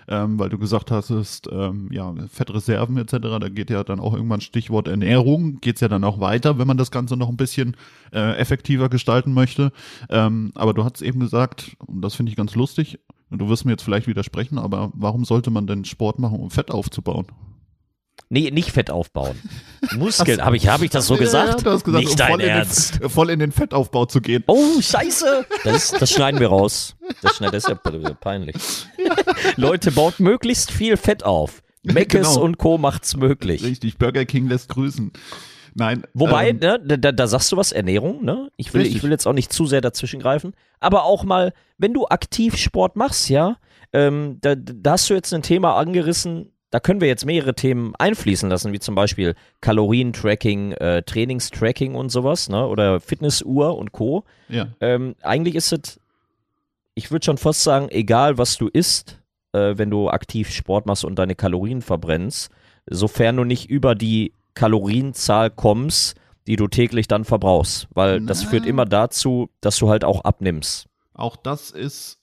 ähm, weil du gesagt hast, ist ähm, ja Fettreserven etc. Da geht ja dann auch irgendwann Stichwort Ernährung, geht es ja dann auch weiter, wenn man das Ganze noch ein bisschen äh, effektiver gestalten möchte. Ähm, aber du hast eben gesagt, und das finde ich ganz lustig. Du wirst mir jetzt vielleicht widersprechen, aber warum sollte man denn Sport machen, um Fett aufzubauen? Nee, nicht Fett aufbauen. Muskeln. Habe ich, hab ich das so gesagt? Ja, du hast gesagt, nicht um dein voll, Ernst. In den, voll in den Fettaufbau zu gehen. Oh, scheiße. Das, das schneiden wir raus. Das, schneid, das ist ja peinlich. Leute, baut möglichst viel Fett auf. Meckes genau. und Co. macht's möglich. Richtig, Burger King lässt grüßen. Nein. Wobei, ähm, ne, da, da, sagst du was, Ernährung, ne? Ich will, ich will jetzt auch nicht zu sehr dazwischen greifen. Aber auch mal, wenn du aktiv Sport machst, ja, ähm, da, da hast du jetzt ein Thema angerissen, da können wir jetzt mehrere Themen einfließen lassen, wie zum Beispiel Kalorientracking, äh, Trainingstracking und sowas, ne? Oder Fitnessuhr und Co. Ja. Ähm, eigentlich ist es, ich würde schon fast sagen, egal was du isst, äh, wenn du aktiv Sport machst und deine Kalorien verbrennst, sofern du nicht über die Kalorienzahl kommst, die du täglich dann verbrauchst. Weil das Na. führt immer dazu, dass du halt auch abnimmst. Auch das ist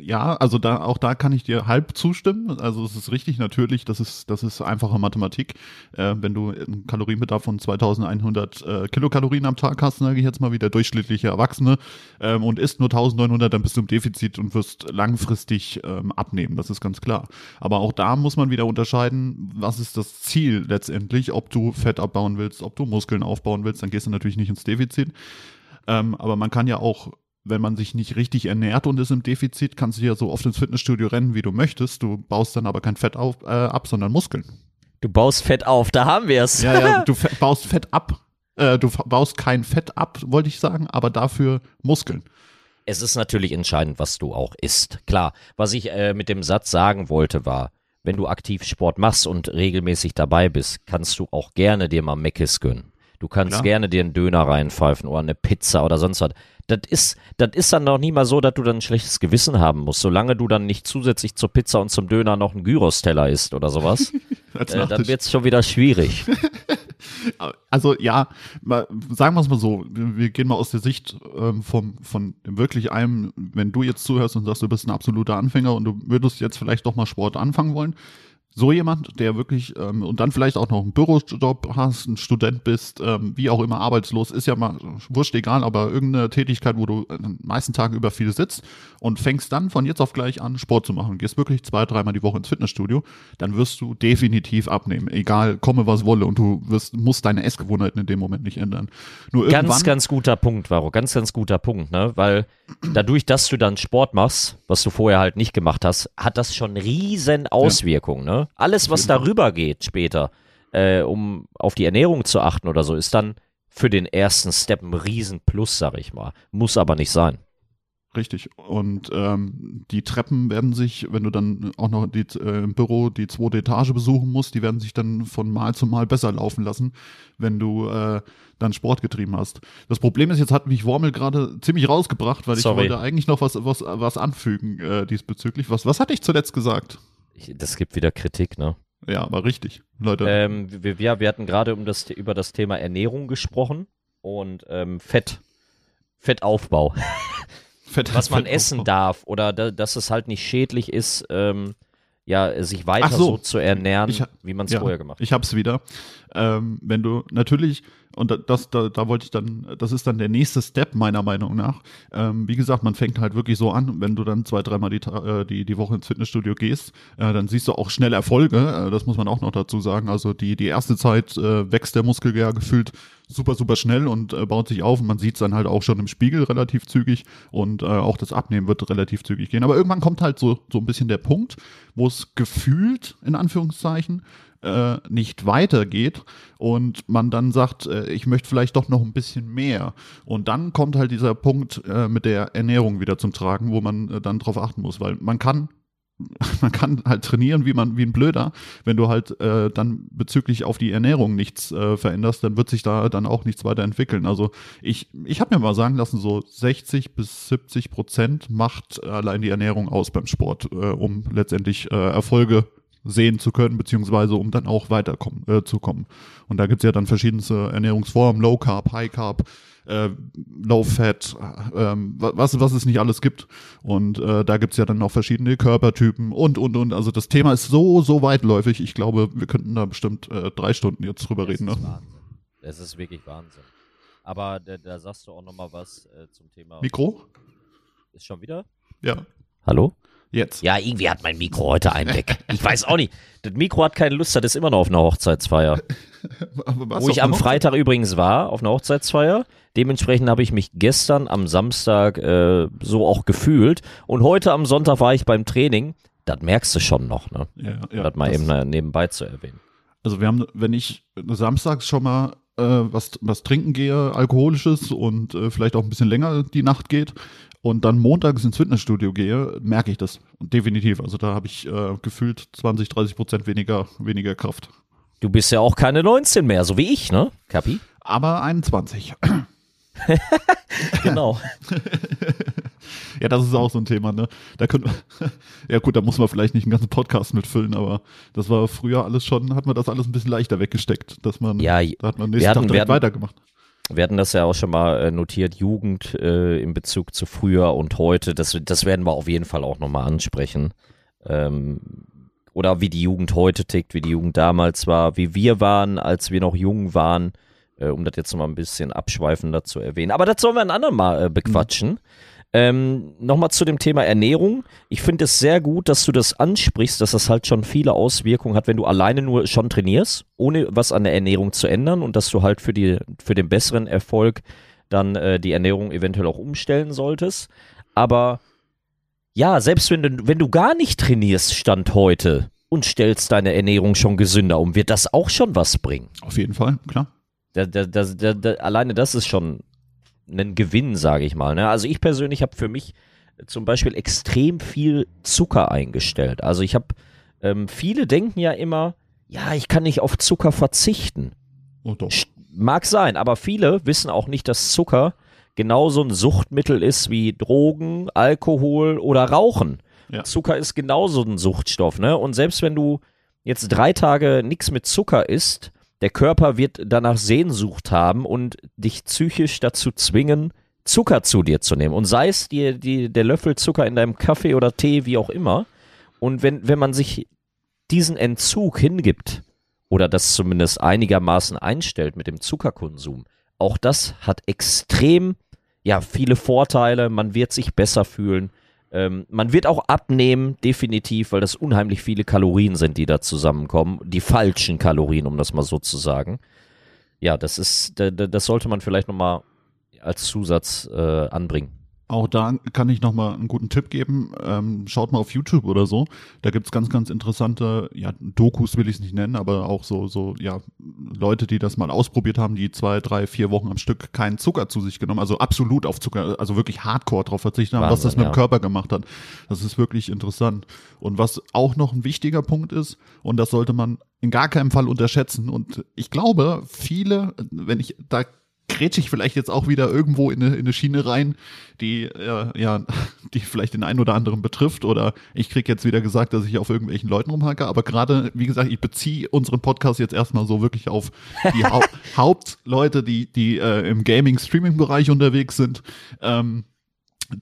ja, also da auch da kann ich dir halb zustimmen. Also es ist richtig natürlich, das ist das ist einfache Mathematik. Äh, wenn du einen Kalorienbedarf von 2100 äh, Kilokalorien am Tag hast, sage ich jetzt mal wie der durchschnittliche Erwachsene ähm, und isst nur 1900, dann bist du im Defizit und wirst langfristig ähm, abnehmen. Das ist ganz klar. Aber auch da muss man wieder unterscheiden, was ist das Ziel letztendlich, ob du Fett abbauen willst, ob du Muskeln aufbauen willst, dann gehst du natürlich nicht ins Defizit. Ähm, aber man kann ja auch, wenn man sich nicht richtig ernährt und ist im Defizit, kannst du ja so oft ins Fitnessstudio rennen, wie du möchtest. Du baust dann aber kein Fett auf, äh, ab, sondern Muskeln. Du baust Fett auf, da haben wir es. Ja, ja, du baust Fett ab. Äh, du baust kein Fett ab, wollte ich sagen, aber dafür Muskeln. Es ist natürlich entscheidend, was du auch isst. Klar, was ich äh, mit dem Satz sagen wollte, war, wenn du aktiv Sport machst und regelmäßig dabei bist, kannst du auch gerne dir mal Meckes gönnen. Du kannst Klar. gerne dir einen Döner reinpfeifen oder eine Pizza oder sonst was. Das ist, das ist dann noch nie mal so, dass du dann ein schlechtes Gewissen haben musst, solange du dann nicht zusätzlich zur Pizza und zum Döner noch einen Gyros-Teller isst oder sowas. Äh, dann Nachtisch. wird's schon wieder schwierig. Also ja, mal, sagen wir es mal so, wir, wir gehen mal aus der Sicht ähm, vom, von wirklich einem, wenn du jetzt zuhörst und sagst, du bist ein absoluter Anfänger und du würdest jetzt vielleicht doch mal Sport anfangen wollen, so jemand, der wirklich ähm, und dann vielleicht auch noch einen Bürojob hast, ein Student bist, ähm, wie auch immer arbeitslos, ist ja mal wurscht egal, aber irgendeine Tätigkeit, wo du den meisten Tagen über viel sitzt und fängst dann von jetzt auf gleich an, Sport zu machen, gehst wirklich zwei, dreimal die Woche ins Fitnessstudio, dann wirst du definitiv abnehmen, egal komme was wolle und du wirst, musst deine Essgewohnheiten in dem Moment nicht ändern. Nur Ganz, irgendwann, ganz guter Punkt, Varo. Ganz, ganz guter Punkt, ne? Weil dadurch, dass du dann Sport machst, was du vorher halt nicht gemacht hast, hat das schon riesen Auswirkungen, ne? Alles, was darüber geht später, äh, um auf die Ernährung zu achten oder so, ist dann für den ersten Step ein riesen Plus, sag ich mal. Muss aber nicht sein. Richtig. Und ähm, die Treppen werden sich, wenn du dann auch noch die, äh, im Büro die zweite Etage besuchen musst, die werden sich dann von Mal zu Mal besser laufen lassen, wenn du äh, dann Sport getrieben hast. Das Problem ist, jetzt hat mich Wormel gerade ziemlich rausgebracht, weil Sorry. ich wollte eigentlich noch was, was, was anfügen äh, diesbezüglich. Was, was hatte ich zuletzt gesagt? Ich, das gibt wieder Kritik, ne? Ja, aber richtig, Leute. Ähm, wir, wir, wir hatten gerade um das, über das Thema Ernährung gesprochen und ähm, Fett, Fettaufbau. Fett- was man Fett- essen darf oder da, dass es halt nicht schädlich ist, ähm, ja, sich weiter so. so. zu ernähren, Ich wie man es Ja, vorher gemacht hat. Ich hab's wieder. Ähm, wenn du natürlich, und da- das, da, da wollte ich dann, das ist dann der nächste Step meiner Meinung nach. Ähm, wie gesagt, man fängt halt wirklich so an, wenn du dann zwei, dreimal die, äh, die, die Woche ins Fitnessstudio gehst, äh, dann siehst du auch schnell Erfolge. Äh, das muss man auch noch dazu sagen. Also die, die erste Zeit äh, wächst der Muskel ja gefühlt super, super schnell und äh, baut sich auf. Und man sieht es dann halt auch schon im Spiegel relativ zügig und äh, auch das Abnehmen wird relativ zügig gehen. Aber irgendwann kommt halt so, so ein bisschen der Punkt, wo es gefühlt, in Anführungszeichen, äh, nicht weitergeht und man dann sagt, äh, ich möchte vielleicht doch noch ein bisschen mehr. Und dann kommt halt dieser Punkt äh, mit der Ernährung wieder zum Tragen, wo man äh, dann drauf achten muss, weil man kann man kann halt trainieren wie man wie ein Blöder. Wenn du halt äh, dann bezüglich auf die Ernährung nichts äh, veränderst, dann wird sich da dann auch nichts weiterentwickeln. Also ich ich habe mir mal sagen lassen, so 60 bis 70 Prozent macht allein die Ernährung aus beim Sport, äh, um letztendlich äh, Erfolge sehen zu können, beziehungsweise um dann auch weiterkommen äh, zu kommen. Und da gibt's ja dann verschiedenste Ernährungsformen, Low Carb, High Carb, äh, Low Fat, äh, ähm, wa- was, was es nicht alles gibt. Und äh, da gibt's ja dann noch verschiedene Körpertypen und, und, und. Also das Thema ist so, so weitläufig. Ich glaube, wir könnten da bestimmt äh, drei Stunden jetzt drüber Es reden. ist Ne? Wahnsinn. Es ist wirklich Wahnsinn. Aber da, da sagst du auch nochmal was äh, zum Thema. Mikro? Ist schon wieder? Ja, Hallo? Jetzt. Ja, irgendwie hat mein Mikro heute einen weg. Ich weiß auch nicht. Das Mikro hat keine Lust, das ist immer noch auf einer Hochzeitsfeier. Wo ich am Freitag übrigens war, auf einer Hochzeitsfeier. Dementsprechend habe ich mich gestern am Samstag äh, so auch gefühlt. Und heute am Sonntag war ich beim Training. Das merkst du schon noch, ne? Ja, ja, das mal das- eben nebenbei zu erwähnen. Also wir haben, wenn ich samstags schon mal äh, was, was trinken gehe, alkoholisches und äh, vielleicht auch ein bisschen länger die Nacht geht und dann montags ins Fitnessstudio gehe, merke ich das definitiv. Also da habe ich äh, gefühlt 20, 30 Prozent weniger, weniger Kraft. Du bist ja auch keine 19 mehr, so wie ich, ne, Kapi? Aber 21. Genau. Ja, das ist auch so ein Thema, ne? Da können ja gut, da muss man vielleicht nicht einen ganzen Podcast mitfüllen, aber das war früher alles schon, hat man das alles ein bisschen leichter weggesteckt, dass man, Ja, da hat man nächsten hatten- Tag direkt hatten- weitergemacht. Wir hatten das ja auch schon mal äh, notiert, Jugend äh, in Bezug zu früher und heute. Das, das werden wir auf jeden Fall auch nochmal ansprechen. Ähm, oder wie die Jugend heute tickt, wie die Jugend damals war, wie wir waren, als wir noch jung waren, äh, um das jetzt nochmal ein bisschen abschweifender zu erwähnen. Aber das sollen wir ein andermal äh, bequatschen. Ähm, Nochmal zu dem Thema Ernährung. Ich finde es sehr gut, dass du das ansprichst, dass das halt schon viele Auswirkungen hat, wenn du alleine nur schon trainierst, ohne was an der Ernährung zu ändern und dass du halt für, die, für den besseren Erfolg dann äh, die Ernährung eventuell auch umstellen solltest. Aber ja, selbst wenn du, wenn du gar nicht trainierst, Stand heute und stellst deine Ernährung schon gesünder um, wird das auch schon was bringen. Auf jeden Fall, klar. Da, da, da, alleine das ist schon ein Gewinn, sage ich mal. Ne? Also ich persönlich habe für mich zum Beispiel extrem viel Zucker eingestellt. Also ich habe, ähm, viele denken ja immer, ja, ich kann nicht auf Zucker verzichten. Oh doch. Mag sein, aber viele wissen auch nicht, dass Zucker genauso ein Suchtmittel ist wie Drogen, Alkohol oder Rauchen. Ja. Zucker ist genauso ein Suchtstoff, ne? Und selbst wenn du jetzt drei Tage nichts mit Zucker isst, der Körper wird danach Sehnsucht haben und dich psychisch dazu zwingen, Zucker zu dir zu nehmen. Und sei es dir die, der Löffel Zucker in deinem Kaffee oder Tee, wie auch immer. Und wenn, wenn man sich diesen Entzug hingibt oder das zumindest einigermaßen einstellt mit dem Zuckerkonsum, auch das hat extrem ja viele Vorteile. Man wird sich besser fühlen. Ähm, man wird auch abnehmen, definitiv, weil das unheimlich viele Kalorien sind, die da zusammenkommen. Die falschen Kalorien, um das mal so zu sagen. Ja, das ist, da- da- das sollte man vielleicht nochmal als Zusatz äh, anbringen. Auch da kann ich nochmal einen guten Tipp geben. Ähm, schaut mal auf YouTube oder so. Da gibt's ganz, ganz interessante, ja, Dokus will ich es nicht nennen, aber auch so, so, ja, Leute, die das mal ausprobiert haben, die zwei, drei, vier Wochen am Stück keinen Zucker zu sich genommen, also absolut auf Zucker, also wirklich hardcore drauf verzichtet haben, was das Wahnsinn, mit dem ja. Körper gemacht hat. Das ist wirklich interessant. Und was auch noch ein wichtiger Punkt ist, und das sollte man in gar keinem Fall unterschätzen. Und ich glaube, viele, wenn ich da grätsche ich vielleicht jetzt auch wieder irgendwo in eine, in eine Schiene rein, die äh, ja, die vielleicht den einen oder anderen betrifft. Oder ich krieg jetzt wieder gesagt, dass ich auf irgendwelchen Leuten rumhacke. Aber gerade, wie gesagt, ich beziehe unseren Podcast jetzt erstmal so wirklich auf die Hau Hauptleute, die, die äh, im Gaming-Streaming-Bereich unterwegs sind. Ähm,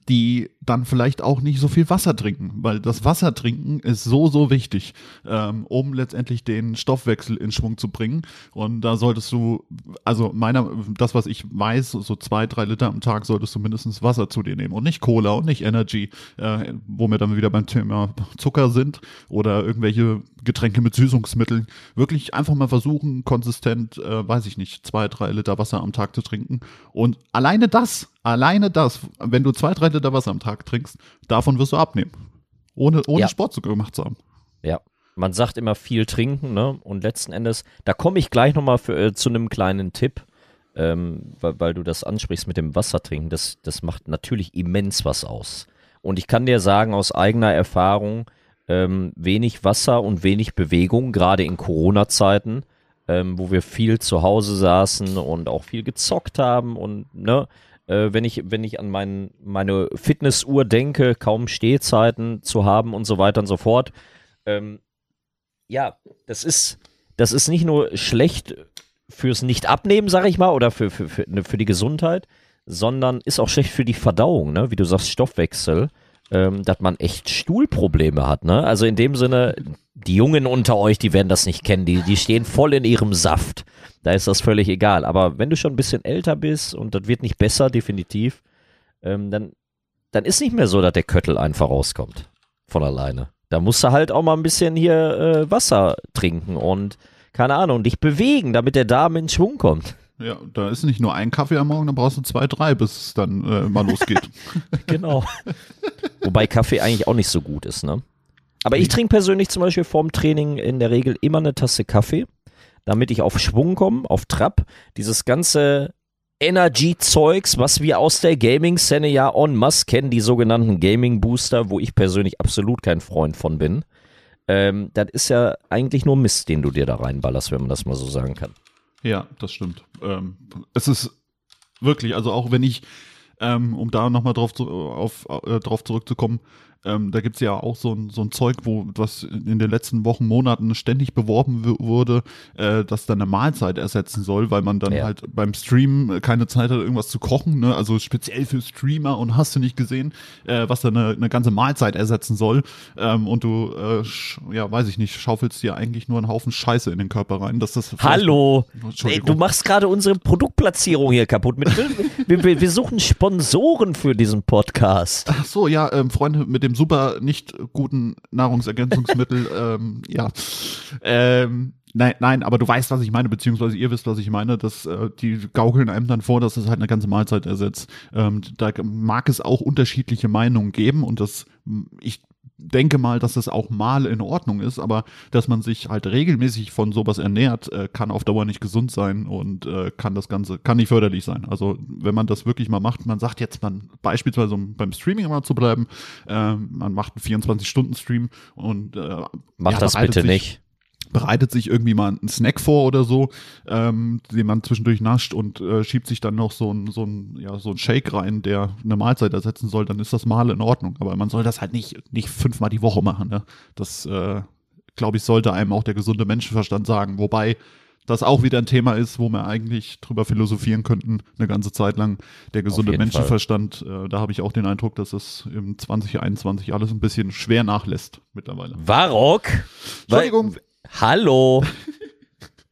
die dann vielleicht auch nicht so viel Wasser trinken, weil das Wasser trinken ist so, so wichtig, ähm, um letztendlich den Stoffwechsel in Schwung zu bringen. Und da solltest du, also meiner, das, was ich weiß, so zwei, drei Liter am Tag solltest du mindestens Wasser zu dir nehmen und nicht Cola und nicht Energy, äh, wo wir dann wieder beim Thema Zucker sind oder irgendwelche Getränke mit Süßungsmitteln. Wirklich einfach mal versuchen, konsistent, äh, weiß ich nicht, zwei, drei Liter Wasser am Tag zu trinken. Und alleine das, alleine das, wenn du zwei, drei Liter Wasser am Tag trinkst, davon wirst du abnehmen. Ohne, ohne Ja. Sport zu gemacht zu haben. Ja, man sagt immer viel trinken, ne? Und letzten Endes, da komme ich gleich nochmal äh, zu einem kleinen Tipp, ähm, weil, weil du das ansprichst mit dem Wassertrinken. Das, das macht natürlich immens was aus. Und ich kann dir sagen, aus eigener Erfahrung, ähm, wenig Wasser und wenig Bewegung, gerade in Corona-Zeiten, ähm, wo wir viel zu Hause saßen und auch viel gezockt haben und ne, äh, wenn ich wenn ich an mein, meine Fitnessuhr denke, kaum Stehzeiten zu haben und so weiter und so fort, ähm, ja, das ist das ist nicht nur schlecht fürs Nicht-Abnehmen, sag ich mal, oder für, für, für, ne, für die Gesundheit, sondern ist auch schlecht für die Verdauung, ne? wie du sagst, Stoffwechsel, ähm, dass man echt Stuhlprobleme hat. Ne? Also in dem Sinne, die Jungen unter euch, die werden das nicht kennen, die, die stehen voll in ihrem Saft. Da ist das völlig egal. Aber wenn du schon ein bisschen älter bist und das wird nicht besser, definitiv, ähm, dann, dann ist nicht mehr so, dass der Köttel einfach rauskommt von alleine. Da musst du halt auch mal ein bisschen hier äh, Wasser trinken und keine Ahnung, dich bewegen, damit der Darm in Schwung kommt. Ja, da ist nicht nur ein Kaffee am Morgen, da brauchst du zwei, drei, bis es dann äh, mal losgeht. Genau. Wobei Kaffee eigentlich auch nicht so gut ist, ne? Aber ich trinke persönlich zum Beispiel vorm Training in der Regel immer eine Tasse Kaffee. damit ich auf Schwung komme, auf Trab. Dieses ganze Energy-Zeugs, was wir aus der Gaming-Szene ja en masse kennen, die sogenannten Gaming-Booster, wo ich persönlich absolut kein Freund von bin. Ähm, das ist ja eigentlich nur Mist, den du dir da reinballerst, wenn man das mal so sagen kann. Ja, das stimmt. Ähm, es ist wirklich, also auch wenn ich, ähm, um da nochmal drauf, zu, auf, äh, drauf zurückzukommen, ähm, da gibt es ja auch so ein, so ein Zeug, wo was in den letzten Wochen, Monaten ständig beworben wurde, äh, das dann eine Mahlzeit ersetzen soll, weil man dann Ja. halt beim Stream keine Zeit hat, irgendwas zu kochen, ne? also speziell für Streamer und hast du nicht gesehen, äh, was dann eine, eine ganze Mahlzeit ersetzen soll. Ähm, und du, äh, ja, weiß ich nicht, schaufelst dir eigentlich nur einen Haufen Scheiße in den Körper rein. Dass das Hallo! Ey, du machst gerade unsere Produktplatzierung hier kaputt. Mit, wir, wir, wir suchen Sponsoren für diesen Podcast. Ach so, ja, ähm, Freunde mit dem super nicht guten Nahrungsergänzungsmittel, ähm, ja. Ähm, nein, nein, aber du weißt, was ich meine, beziehungsweise ihr wisst, was ich meine, dass äh, die gaukeln einem dann vor, dass es halt eine ganze Mahlzeit ersetzt. Ähm, da mag es auch unterschiedliche Meinungen geben und das, ich denke mal, dass das auch mal in Ordnung ist, aber dass man sich halt regelmäßig von sowas ernährt, äh, kann auf Dauer nicht gesund sein und äh, kann das Ganze, kann nicht förderlich sein. Also wenn man das wirklich mal macht, man sagt jetzt, man beispielsweise, um beim Streaming mal zu bleiben, äh, man macht einen 24-Stunden-Stream und äh, Mach ja, das bitte nicht. Bereitet sich irgendwie mal einen Snack vor oder so, ähm, den man zwischendurch nascht und äh, schiebt sich dann noch so ein, so ein, ja, so ein Shake rein, der eine Mahlzeit ersetzen soll, dann ist das mal in Ordnung. Aber man soll das halt nicht, nicht fünfmal die Woche machen. Ne? Das, äh, glaube ich, sollte einem auch der gesunde Menschenverstand sagen. Wobei das auch wieder ein Thema ist, wo wir eigentlich drüber philosophieren könnten, eine ganze Zeit lang. Der gesunde Menschenverstand, äh, da habe ich auch den Eindruck, dass es im 2021 alles ein bisschen schwer nachlässt mittlerweile. Warok? Entschuldigung. Weil- Hallo?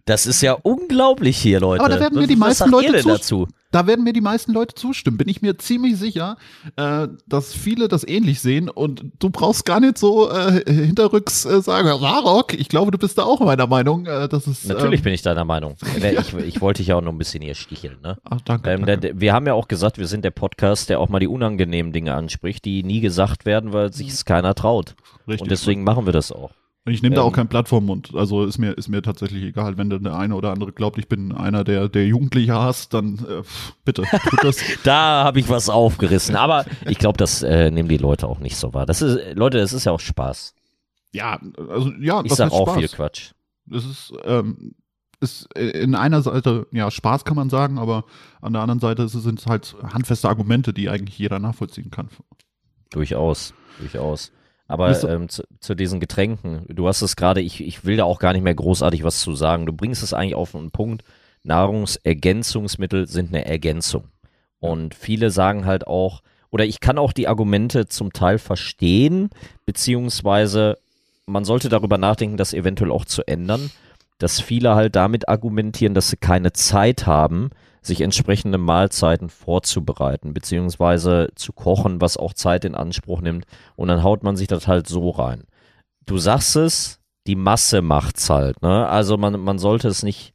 Das ist ja unglaublich hier, Leute. Aber da werden mir die was meisten Leute dazu. Da werden mir die meisten Leute zustimmen. Bin ich mir ziemlich sicher, äh, dass viele das ähnlich sehen und du brauchst gar nicht so äh, hinterrücks äh, sagen, Sarok, ich glaube, du bist da auch meiner Meinung. Äh, das ist, Natürlich ähm, bin ich deiner Meinung. Ich, ich wollte dich ja auch noch ein bisschen hier sticheln, ne? Ach, danke. Ähm, danke. der, wir haben ja auch gesagt, wir sind der Podcast, der auch mal die unangenehmen Dinge anspricht, die nie gesagt werden, weil sich es keiner traut. Richtig. Und deswegen machen wir das auch. Und ich nehme da ähm, auch kein Blatt vom Mund. Also ist mir, ist mir tatsächlich egal, wenn der eine oder andere glaubt, ich bin einer, der, der Jugendliche hasst, dann äh, bitte, tut das. Da habe ich was aufgerissen. Aber ich glaube, das äh, nehmen die Leute auch nicht so wahr. Das ist, Leute, das ist ja auch Spaß. ja, also ja, Ich sag auch Spaß? viel Quatsch. Es ist, ähm, ist in einer Seite, ja, Spaß kann man sagen, aber an der anderen Seite sind es halt handfeste Argumente, die eigentlich jeder nachvollziehen kann. Durchaus, durchaus. Aber du- ähm, zu, zu diesen Getränken, du hast es gerade, ich, ich will da auch gar nicht mehr großartig was zu sagen. Du bringst es eigentlich auf einen Punkt. Nahrungsergänzungsmittel sind eine Ergänzung. Und viele sagen halt auch, oder ich kann auch die Argumente zum Teil verstehen, beziehungsweise man sollte darüber nachdenken, das eventuell auch zu ändern, dass viele halt damit argumentieren, dass sie keine Zeit haben, sich entsprechende Mahlzeiten vorzubereiten, beziehungsweise zu kochen, was auch Zeit in Anspruch nimmt. Und dann haut man sich das halt so rein. Du sagst es, die Masse macht's halt. Ne? Also man, man sollte es nicht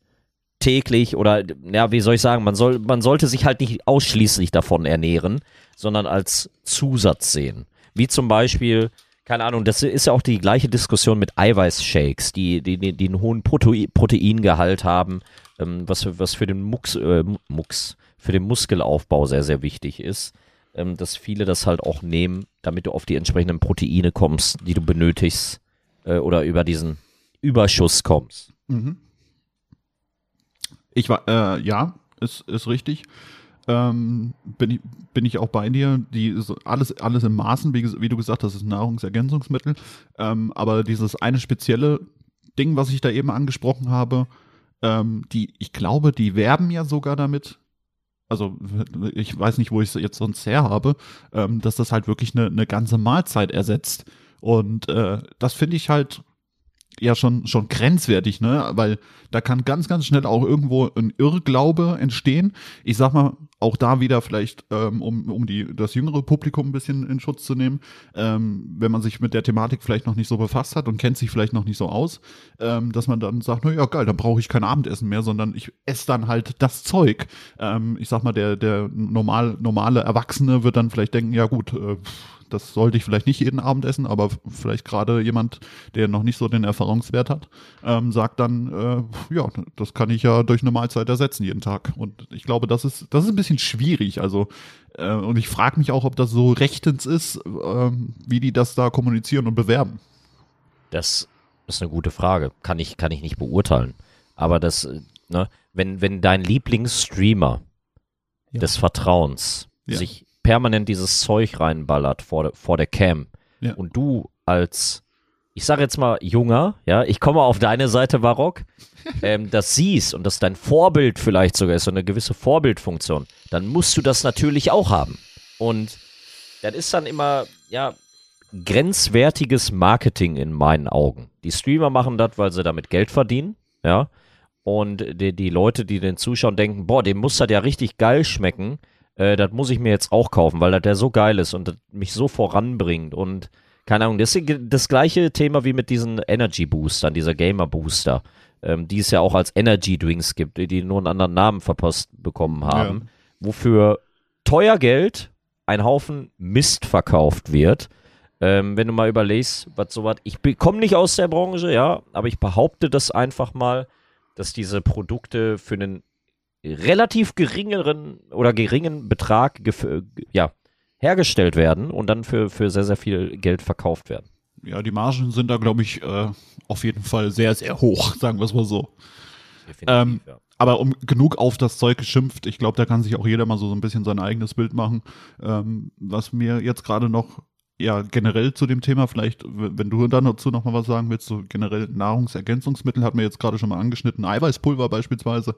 täglich oder, ja, wie soll ich sagen, man, soll, man sollte sich halt nicht ausschließlich davon ernähren, sondern als Zusatz sehen. Wie zum Beispiel, keine Ahnung, das ist ja auch die gleiche Diskussion mit Eiweißshakes, die, die, die, die einen hohen Protei Proteingehalt haben, ähm, was, für- was für den Mux, äh, Mux, für den Muskelaufbau sehr, sehr wichtig ist. Ähm, dass viele das halt auch nehmen, damit du auf die entsprechenden Proteine kommst, die du benötigst, äh, oder über diesen Überschuss kommst. Mhm. Ich war, äh, ja, ist, ist richtig. Ähm, bin, ich, bin ich auch bei dir. Die, alles, alles im Maßen, wie, wie du gesagt hast, ist Nahrungsergänzungsmittel. Ähm, aber dieses eine spezielle Ding, was ich da eben angesprochen habe, ähm, die, ich glaube, die werben ja sogar damit. Also, ich weiß nicht, wo ich es jetzt sonst her habe, ähm, dass das halt wirklich eine, eine ganze Mahlzeit ersetzt. Und äh, das finde ich halt ja schon, schon grenzwertig, ne? Weil da kann ganz, ganz schnell auch irgendwo ein Irrglaube entstehen. Ich sag mal, auch da wieder vielleicht, ähm, um, um die, das jüngere Publikum ein bisschen in Schutz zu nehmen, ähm, wenn man sich mit der Thematik vielleicht noch nicht so befasst hat und kennt sich vielleicht noch nicht so aus, ähm, dass man dann sagt, na ja, geil, dann brauche ich kein Abendessen mehr, sondern ich esse dann halt das Zeug. Ähm, ich sag mal, der, der normal, normale Erwachsene wird dann vielleicht denken, ja gut, äh, das sollte ich vielleicht nicht jeden Abend essen, aber vielleicht gerade jemand, der noch nicht so den Erfahrungswert hat, ähm, sagt dann, äh, ja, das kann ich ja durch eine Mahlzeit ersetzen jeden Tag. Und ich glaube, das ist, das ist ein bisschen schwierig. Also, äh, und ich frage mich auch, ob das so rechtens ist, äh, wie die das da kommunizieren und bewerben. Das ist eine gute Frage. Kann ich, kann ich nicht beurteilen. Aber das, ne, wenn, wenn dein Lieblingsstreamer Ja. des Vertrauens Ja. sich permanent dieses Zeug reinballert vor, der- vor der Cam Ja. und du als, ich sage jetzt mal Junger, ja, ich komme auf deine Seite, Barock, ähm, das siehst und das dein Vorbild vielleicht sogar ist, so eine gewisse Vorbildfunktion, dann musst du das natürlich auch haben. Und das ist dann immer, ja, grenzwertiges Marketing in meinen Augen. Die Streamer machen das, weil sie damit Geld verdienen, ja. Und die, die Leute, die den zuschauen, denken, boah, dem muss das ja richtig geil schmecken. Äh, das muss ich mir jetzt auch kaufen, weil das der so geil ist und mich so voranbringt. Und keine Ahnung, das ist das gleiche Thema wie mit diesen Energy Boostern, dieser Gamer Booster, ähm, die es ja auch als Energy Drinks gibt, die, nur einen anderen Namen verpasst bekommen haben, wofür teuer Geld ein Haufen Mist verkauft wird. Ähm, wenn du mal überlegst, was sowas, ich komme nicht aus der Branche, ja, aber ich behaupte das einfach mal, dass diese Produkte für einen relativ geringeren oder geringen Betrag ja, hergestellt werden und dann für, für sehr, sehr viel Geld verkauft werden. Ja, die Margen sind da, glaube ich, äh, auf jeden Fall sehr, sehr hoch, sagen wir es mal so. Ähm, ja. Aber um genug auf das Zeug geschimpft, ich glaube, da kann sich auch jeder mal so, so ein bisschen sein eigenes Bild machen. Ähm, was mir jetzt gerade noch, ja, generell zu dem Thema, vielleicht, wenn du dann dazu noch mal was sagen willst, so generell Nahrungsergänzungsmittel hat mir jetzt gerade schon mal angeschnitten, Eiweißpulver beispielsweise.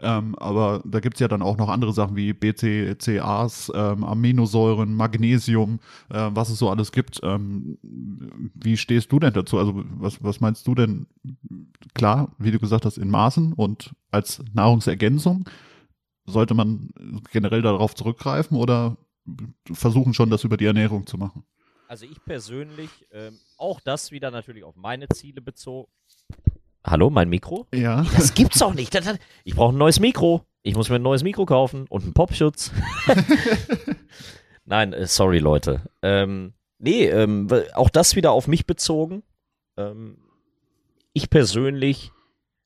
Ähm, aber da gibt's ja dann auch noch andere Sachen wie BCCAs, ähm, Aminosäuren, Magnesium, äh, was es so alles gibt. Ähm, wie stehst du denn dazu? Also was, was meinst du denn? Klar, wie du gesagt hast, in Maßen und als Nahrungsergänzung. Sollte man generell darauf zurückgreifen oder versuchen schon, das über die Ernährung zu machen? Also ich persönlich, ähm, auch das wieder natürlich auf meine Ziele bezogen. Hallo, mein Mikro? Ja. Das gibt's doch nicht. Das hat, ich brauche ein neues Mikro. Ich muss mir ein neues Mikro kaufen und einen Popschutz. Nein, äh, sorry Leute. Ähm, nee, ähm, auch das wieder auf mich bezogen. Ähm, ich persönlich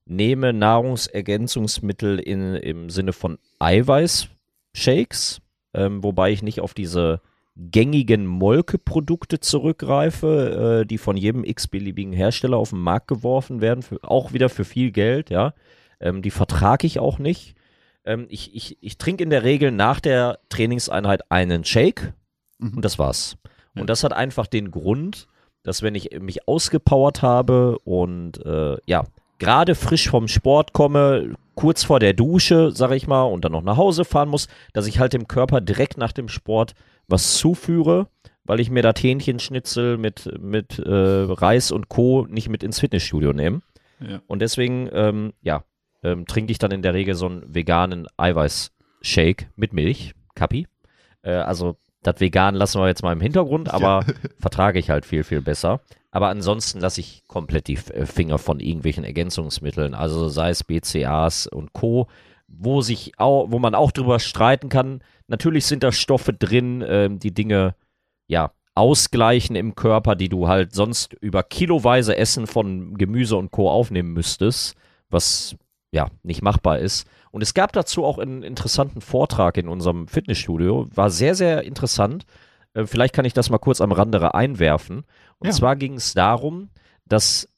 nehme Nahrungsergänzungsmittel in, im Sinne von Eiweißshakes, ähm, wobei ich nicht auf diese gängigen Molkeprodukte zurückgreife, äh, die von jedem x-beliebigen Hersteller auf den Markt geworfen werden, für, auch wieder für viel Geld, ja. Ähm, die vertrage ich auch nicht. Ähm, ich ich, ich trinke in der Regel nach der Trainingseinheit einen Shake Mhm. und das war's. Ja. Und das hat einfach den Grund, dass wenn ich mich ausgepowert habe und äh, ja, gerade frisch vom Sport komme, kurz vor der Dusche, sag ich mal, und dann noch nach Hause fahren muss, dass ich halt dem Körper direkt nach dem Sport was zuführe, weil ich mir das Hähnchenschnitzel mit, mit äh, Reis und Co. nicht mit ins Fitnessstudio nehme. Ja. Und deswegen, ähm, ja, ähm, trinke ich dann in der Regel so einen veganen Eiweiß-Shake mit Milch, Kappi. Äh, also das Vegan lassen wir jetzt mal im Hintergrund, aber vertrage ich halt viel, viel besser. Aber ansonsten lasse ich komplett die äh, Finger von irgendwelchen Ergänzungsmitteln, also sei es BCAs und Co., wo sich auch, wo man auch drüber streiten kann. Natürlich sind da Stoffe drin, ähm, die Dinge, ja, ausgleichen im Körper, die du halt sonst über kiloweise Essen von Gemüse und Co. aufnehmen müsstest, was ja nicht machbar ist. Und es gab dazu auch einen interessanten Vortrag in unserem Fitnessstudio. War sehr, sehr interessant. Äh, Vielleicht kann ich das mal kurz am Rande einwerfen. Und Ja. zwar ging es darum, dass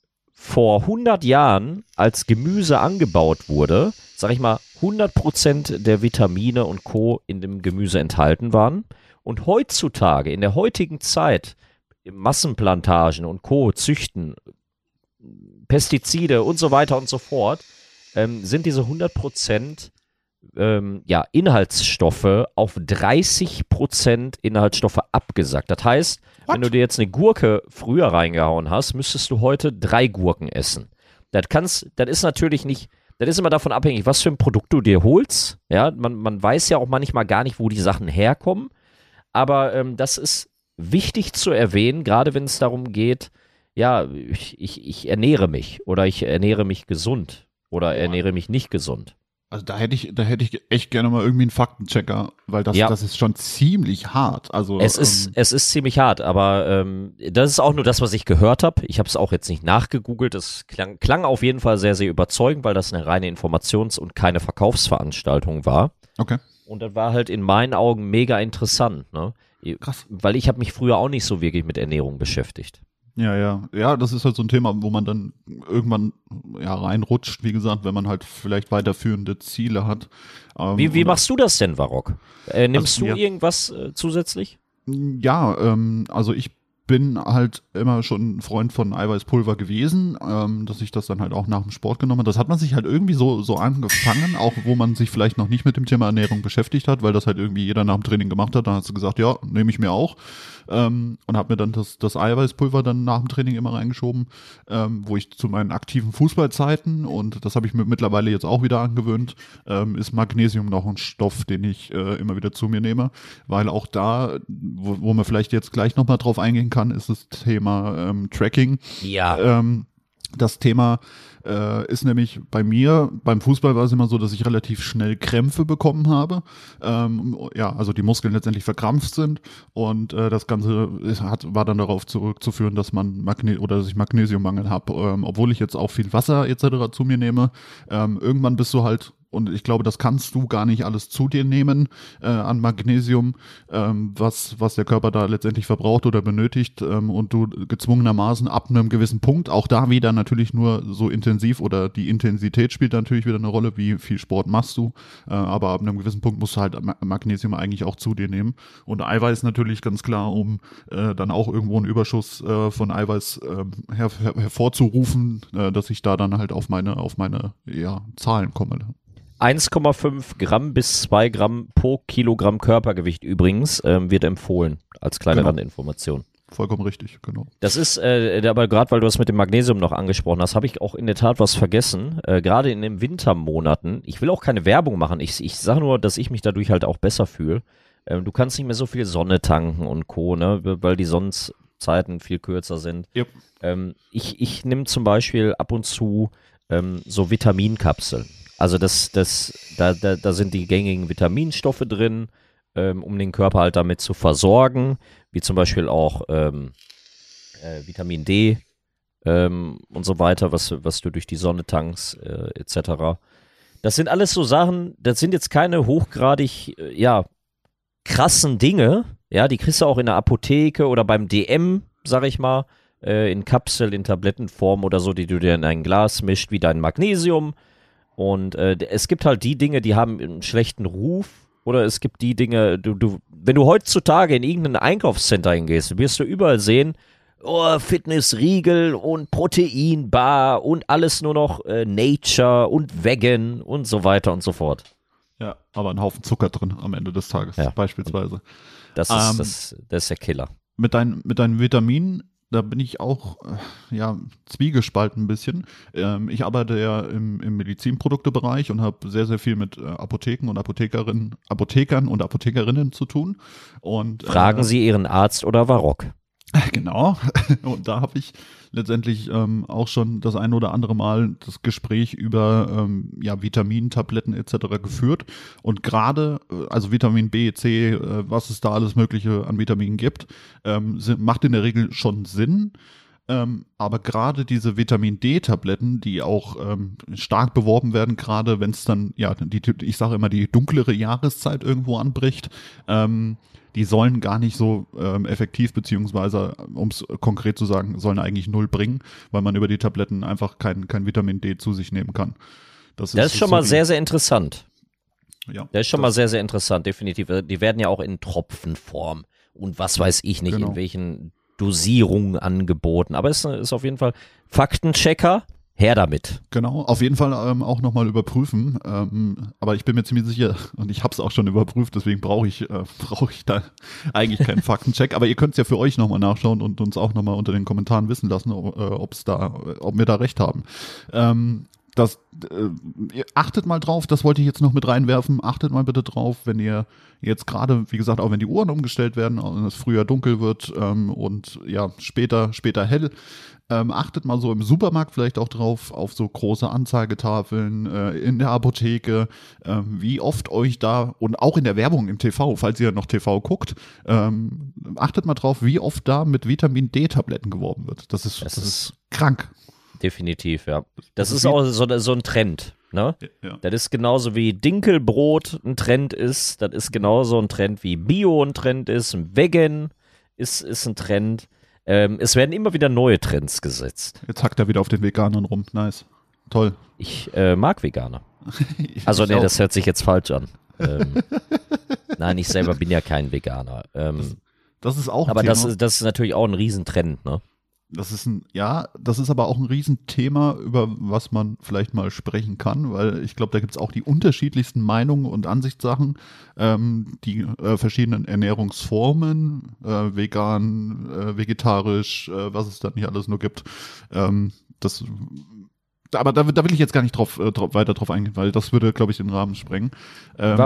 vor 100 Jahren, als Gemüse angebaut wurde, sag ich mal, 100% der Vitamine und Co. in dem Gemüse enthalten waren. Und heutzutage, in der heutigen Zeit, Massenplantagen und Co. züchten, Pestizide und so weiter und so fort, ähm, sind diese 100% ähm, ja, Inhaltsstoffe auf 30% Inhaltsstoffe abgesackt. Das heißt, wenn du dir jetzt eine Gurke früher reingehauen hast, müsstest du heute drei Gurken essen. Das kannst, das ist natürlich nicht, das ist immer davon abhängig, was für ein Produkt du dir holst. Ja, man, man weiß ja auch manchmal gar nicht, wo die Sachen herkommen. Aber ähm, das ist wichtig zu erwähnen, gerade wenn es darum geht, ja, ich, ich, ich ernähre mich oder ich ernähre mich gesund oder ernähre mich nicht gesund. Also da hätte ich, da hätte ich echt gerne mal irgendwie einen Faktenchecker, weil das, Ja. das ist schon ziemlich hart. Also Es ist, ähm, es ist ziemlich hart, aber ähm, das ist auch nur das, was ich gehört habe. Ich habe es auch jetzt nicht nachgegoogelt. Es klang, klang auf jeden Fall sehr, sehr überzeugend, weil das eine reine Informations- und keine Verkaufsveranstaltung war. okay. Und das war halt in meinen Augen mega interessant, ne? Krass. Weil ich habe mich früher auch nicht so wirklich mit Ernährung beschäftigt. Ja, ja. Ja, das ist halt so ein Thema, wo man dann irgendwann ja reinrutscht, wie gesagt, wenn man halt vielleicht weiterführende Ziele hat. Ähm, Wie, wie machst du das denn, Varrock? Äh, nimmst Also, du ja. irgendwas äh, zusätzlich? Ja, ähm, also ich bin halt immer schon ein Freund von Eiweißpulver gewesen, ähm, dass ich das dann halt auch nach dem Sport genommen habe. Das hat man sich halt irgendwie so, so angefangen, auch wo man sich vielleicht noch nicht mit dem Thema Ernährung beschäftigt hat, weil das halt irgendwie jeder nach dem Training gemacht hat. Dann hast du gesagt, ja, nehme ich mir auch. Ähm, und habe mir dann das, das Eiweißpulver dann nach dem Training immer reingeschoben, ähm, wo ich zu meinen aktiven Fußballzeiten, und das habe ich mir mittlerweile jetzt auch wieder angewöhnt, ähm, ist Magnesium noch ein Stoff, den ich äh, immer wieder zu mir nehme, weil auch da, wo, wo man vielleicht jetzt gleich nochmal drauf eingehen kann, ist das Thema ähm, Tracking. Ja. Ähm, das Thema äh, ist nämlich bei mir, beim Fußball war es immer so, dass ich relativ schnell Krämpfe bekommen habe. Ähm, ja, also die Muskeln letztendlich verkrampft sind und äh, das Ganze ist, hat, war dann darauf zurückzuführen, dass man Magne oder dass ich Magnesiummangel habe. Ähm, obwohl ich jetzt auch viel Wasser etc. zu mir nehme, ähm, irgendwann bist du halt und ich glaube, das kannst du gar nicht alles zu dir nehmen äh, an Magnesium, ähm, was, was der Körper da letztendlich verbraucht oder benötigt ähm, und du gezwungenermaßen ab einem gewissen Punkt, auch da wieder natürlich nur so intensiv oder die Intensität spielt natürlich wieder eine Rolle, wie viel Sport machst du, äh, aber ab einem gewissen Punkt musst du halt Ma- Magnesium eigentlich auch zu dir nehmen und Eiweiß natürlich ganz klar, um äh, dann auch irgendwo einen Überschuss äh, von Eiweiß ähm, her, her, hervorzurufen, äh, dass ich da dann halt auf meine, auf meine ja, Zahlen komme. 1,5 Gramm bis 2 Gramm pro Kilogramm Körpergewicht übrigens ähm, wird empfohlen als kleine Genau. Randinformation. Vollkommen richtig, genau. Das ist, äh, aber gerade weil du das mit dem Magnesium noch angesprochen hast, habe ich auch in der Tat was vergessen. Äh, gerade in den Wintermonaten. Ich will auch keine Werbung machen. Ich, ich sage nur, dass ich mich dadurch halt auch besser fühle. Ähm, du kannst nicht mehr so viel Sonne tanken und Co., ne? weil die Sonnenzeiten viel kürzer sind. Yep. Ähm, ich ich nehme zum Beispiel ab und zu ähm, so Vitaminkapseln. Also das, das, da, da, da sind die gängigen Vitaminstoffe drin, ähm, um den Körper halt damit zu versorgen, wie zum Beispiel auch ähm, äh, Vitamin D ähm, und so weiter, was, was du durch die Sonne tankst, äh, etc. Das sind alles so Sachen, das sind jetzt keine hochgradig, äh, ja, krassen Dinge, ja, die kriegst du auch in der Apotheke oder beim DM, sag ich mal, äh, in Kapsel, in Tablettenform oder so, die du dir in ein Glas mischt, wie dein Magnesium. Und äh, es gibt halt die Dinge, die haben einen schlechten Ruf. Oder es gibt die Dinge, du, du, wenn du heutzutage in irgendein Einkaufscenter hingehst, wirst du überall sehen, oh, Fitnessriegel und Proteinbar und alles nur noch äh, Nature und Vegan und so weiter und so fort. Ja, aber ein Haufen Zucker drin am Ende des Tages, Ja. beispielsweise. Das ist, Ähm, das, das ist der Killer. Mit, dein, mit deinen Vitaminen, da bin ich auch äh, ja, zwiegespalten ein bisschen. Ähm, ich arbeite ja im, im Medizinproduktebereich und habe sehr, sehr viel mit äh, Apotheken und Apothekerinnen, Apothekern und Apothekerinnen zu tun. Und, Fragen äh, Sie Ihren Arzt oder Varrock. Genau. Und da habe ich letztendlich ähm, auch schon das ein oder andere Mal das Gespräch über ähm, ja, Vitamintabletten etc. geführt. Und gerade, äh, also Vitamin B, C, äh, was es da alles Mögliche an Vitaminen gibt, ähm, sind, macht in der Regel schon Sinn. Ähm, aber gerade diese Vitamin D-Tabletten, die auch ähm, stark beworben werden, gerade wenn es dann, ja, die, ich sage immer, die dunklere Jahreszeit irgendwo anbricht, ähm, die sollen gar nicht so ähm, effektiv, beziehungsweise, um es konkret zu sagen, sollen eigentlich null bringen, weil man über die Tabletten einfach kein, kein Vitamin D zu sich nehmen kann. Das ist schon so mal sehr, sehr interessant. ja, Das ist schon mal das- sehr, sehr interessant, definitiv. Die werden ja auch in Tropfenform und was weiß ich nicht, Genau. in welchen Dosierungen angeboten. Aber es ist auf jeden Fall Faktenchecker, her damit. Genau, auf jeden Fall ähm, auch nochmal überprüfen. Ähm, aber ich bin mir ziemlich sicher, und ich habe es auch schon überprüft, deswegen brauche ich, äh, brauche ich da eigentlich keinen Faktencheck. Aber ihr könnt es ja für euch nochmal nachschauen und uns auch nochmal unter den Kommentaren wissen lassen, ob es da, ob wir da recht haben. Ähm, das, äh, achtet mal drauf, das wollte ich jetzt noch mit reinwerfen, achtet mal bitte drauf, wenn ihr jetzt gerade, wie gesagt, auch wenn die Uhren umgestellt werden und es früher dunkel wird ähm, und ja, später, später hell, ähm, achtet mal so im Supermarkt vielleicht auch drauf, auf so große Anzeigetafeln äh, in der Apotheke, ähm, wie oft euch da und auch in der Werbung im TV, falls ihr noch TV guckt, ähm, achtet mal drauf, wie oft da mit Vitamin D-Tabletten geworben wird. Das ist, Das das ist krank. Definitiv, ja. Das, Das ist, ist auch so, so ein Trend. Ne? Ja. Das ist genauso wie Dinkelbrot ein Trend ist. Das ist genauso ein Trend wie Bio ein Trend ist. Vegan ist, ist ein Trend. Ähm, es werden immer wieder neue Trends gesetzt. Jetzt hackt er wieder auf den Veganern rum. Nice. Toll. Ich äh, mag Veganer. Also, nee, auch. das hört sich jetzt falsch an. Ähm, nein, ich selber bin ja kein Veganer. Ähm, Das ist auch ein aber das, ist- das ist natürlich auch ein Riesentrend, ne? Das ist ein, ja, das ist aber auch ein Riesenthema, über was man vielleicht mal sprechen kann, weil ich glaube, da gibt es auch die unterschiedlichsten Meinungen und Ansichtssachen, ähm, die äh, verschiedenen Ernährungsformen, äh, vegan, äh, vegetarisch, äh, was es da nicht alles nur gibt. Ähm, das, aber da, da will ich jetzt gar nicht drauf, äh, drauf weiter drauf eingehen, weil das würde, glaube ich, den Rahmen sprengen. Ähm,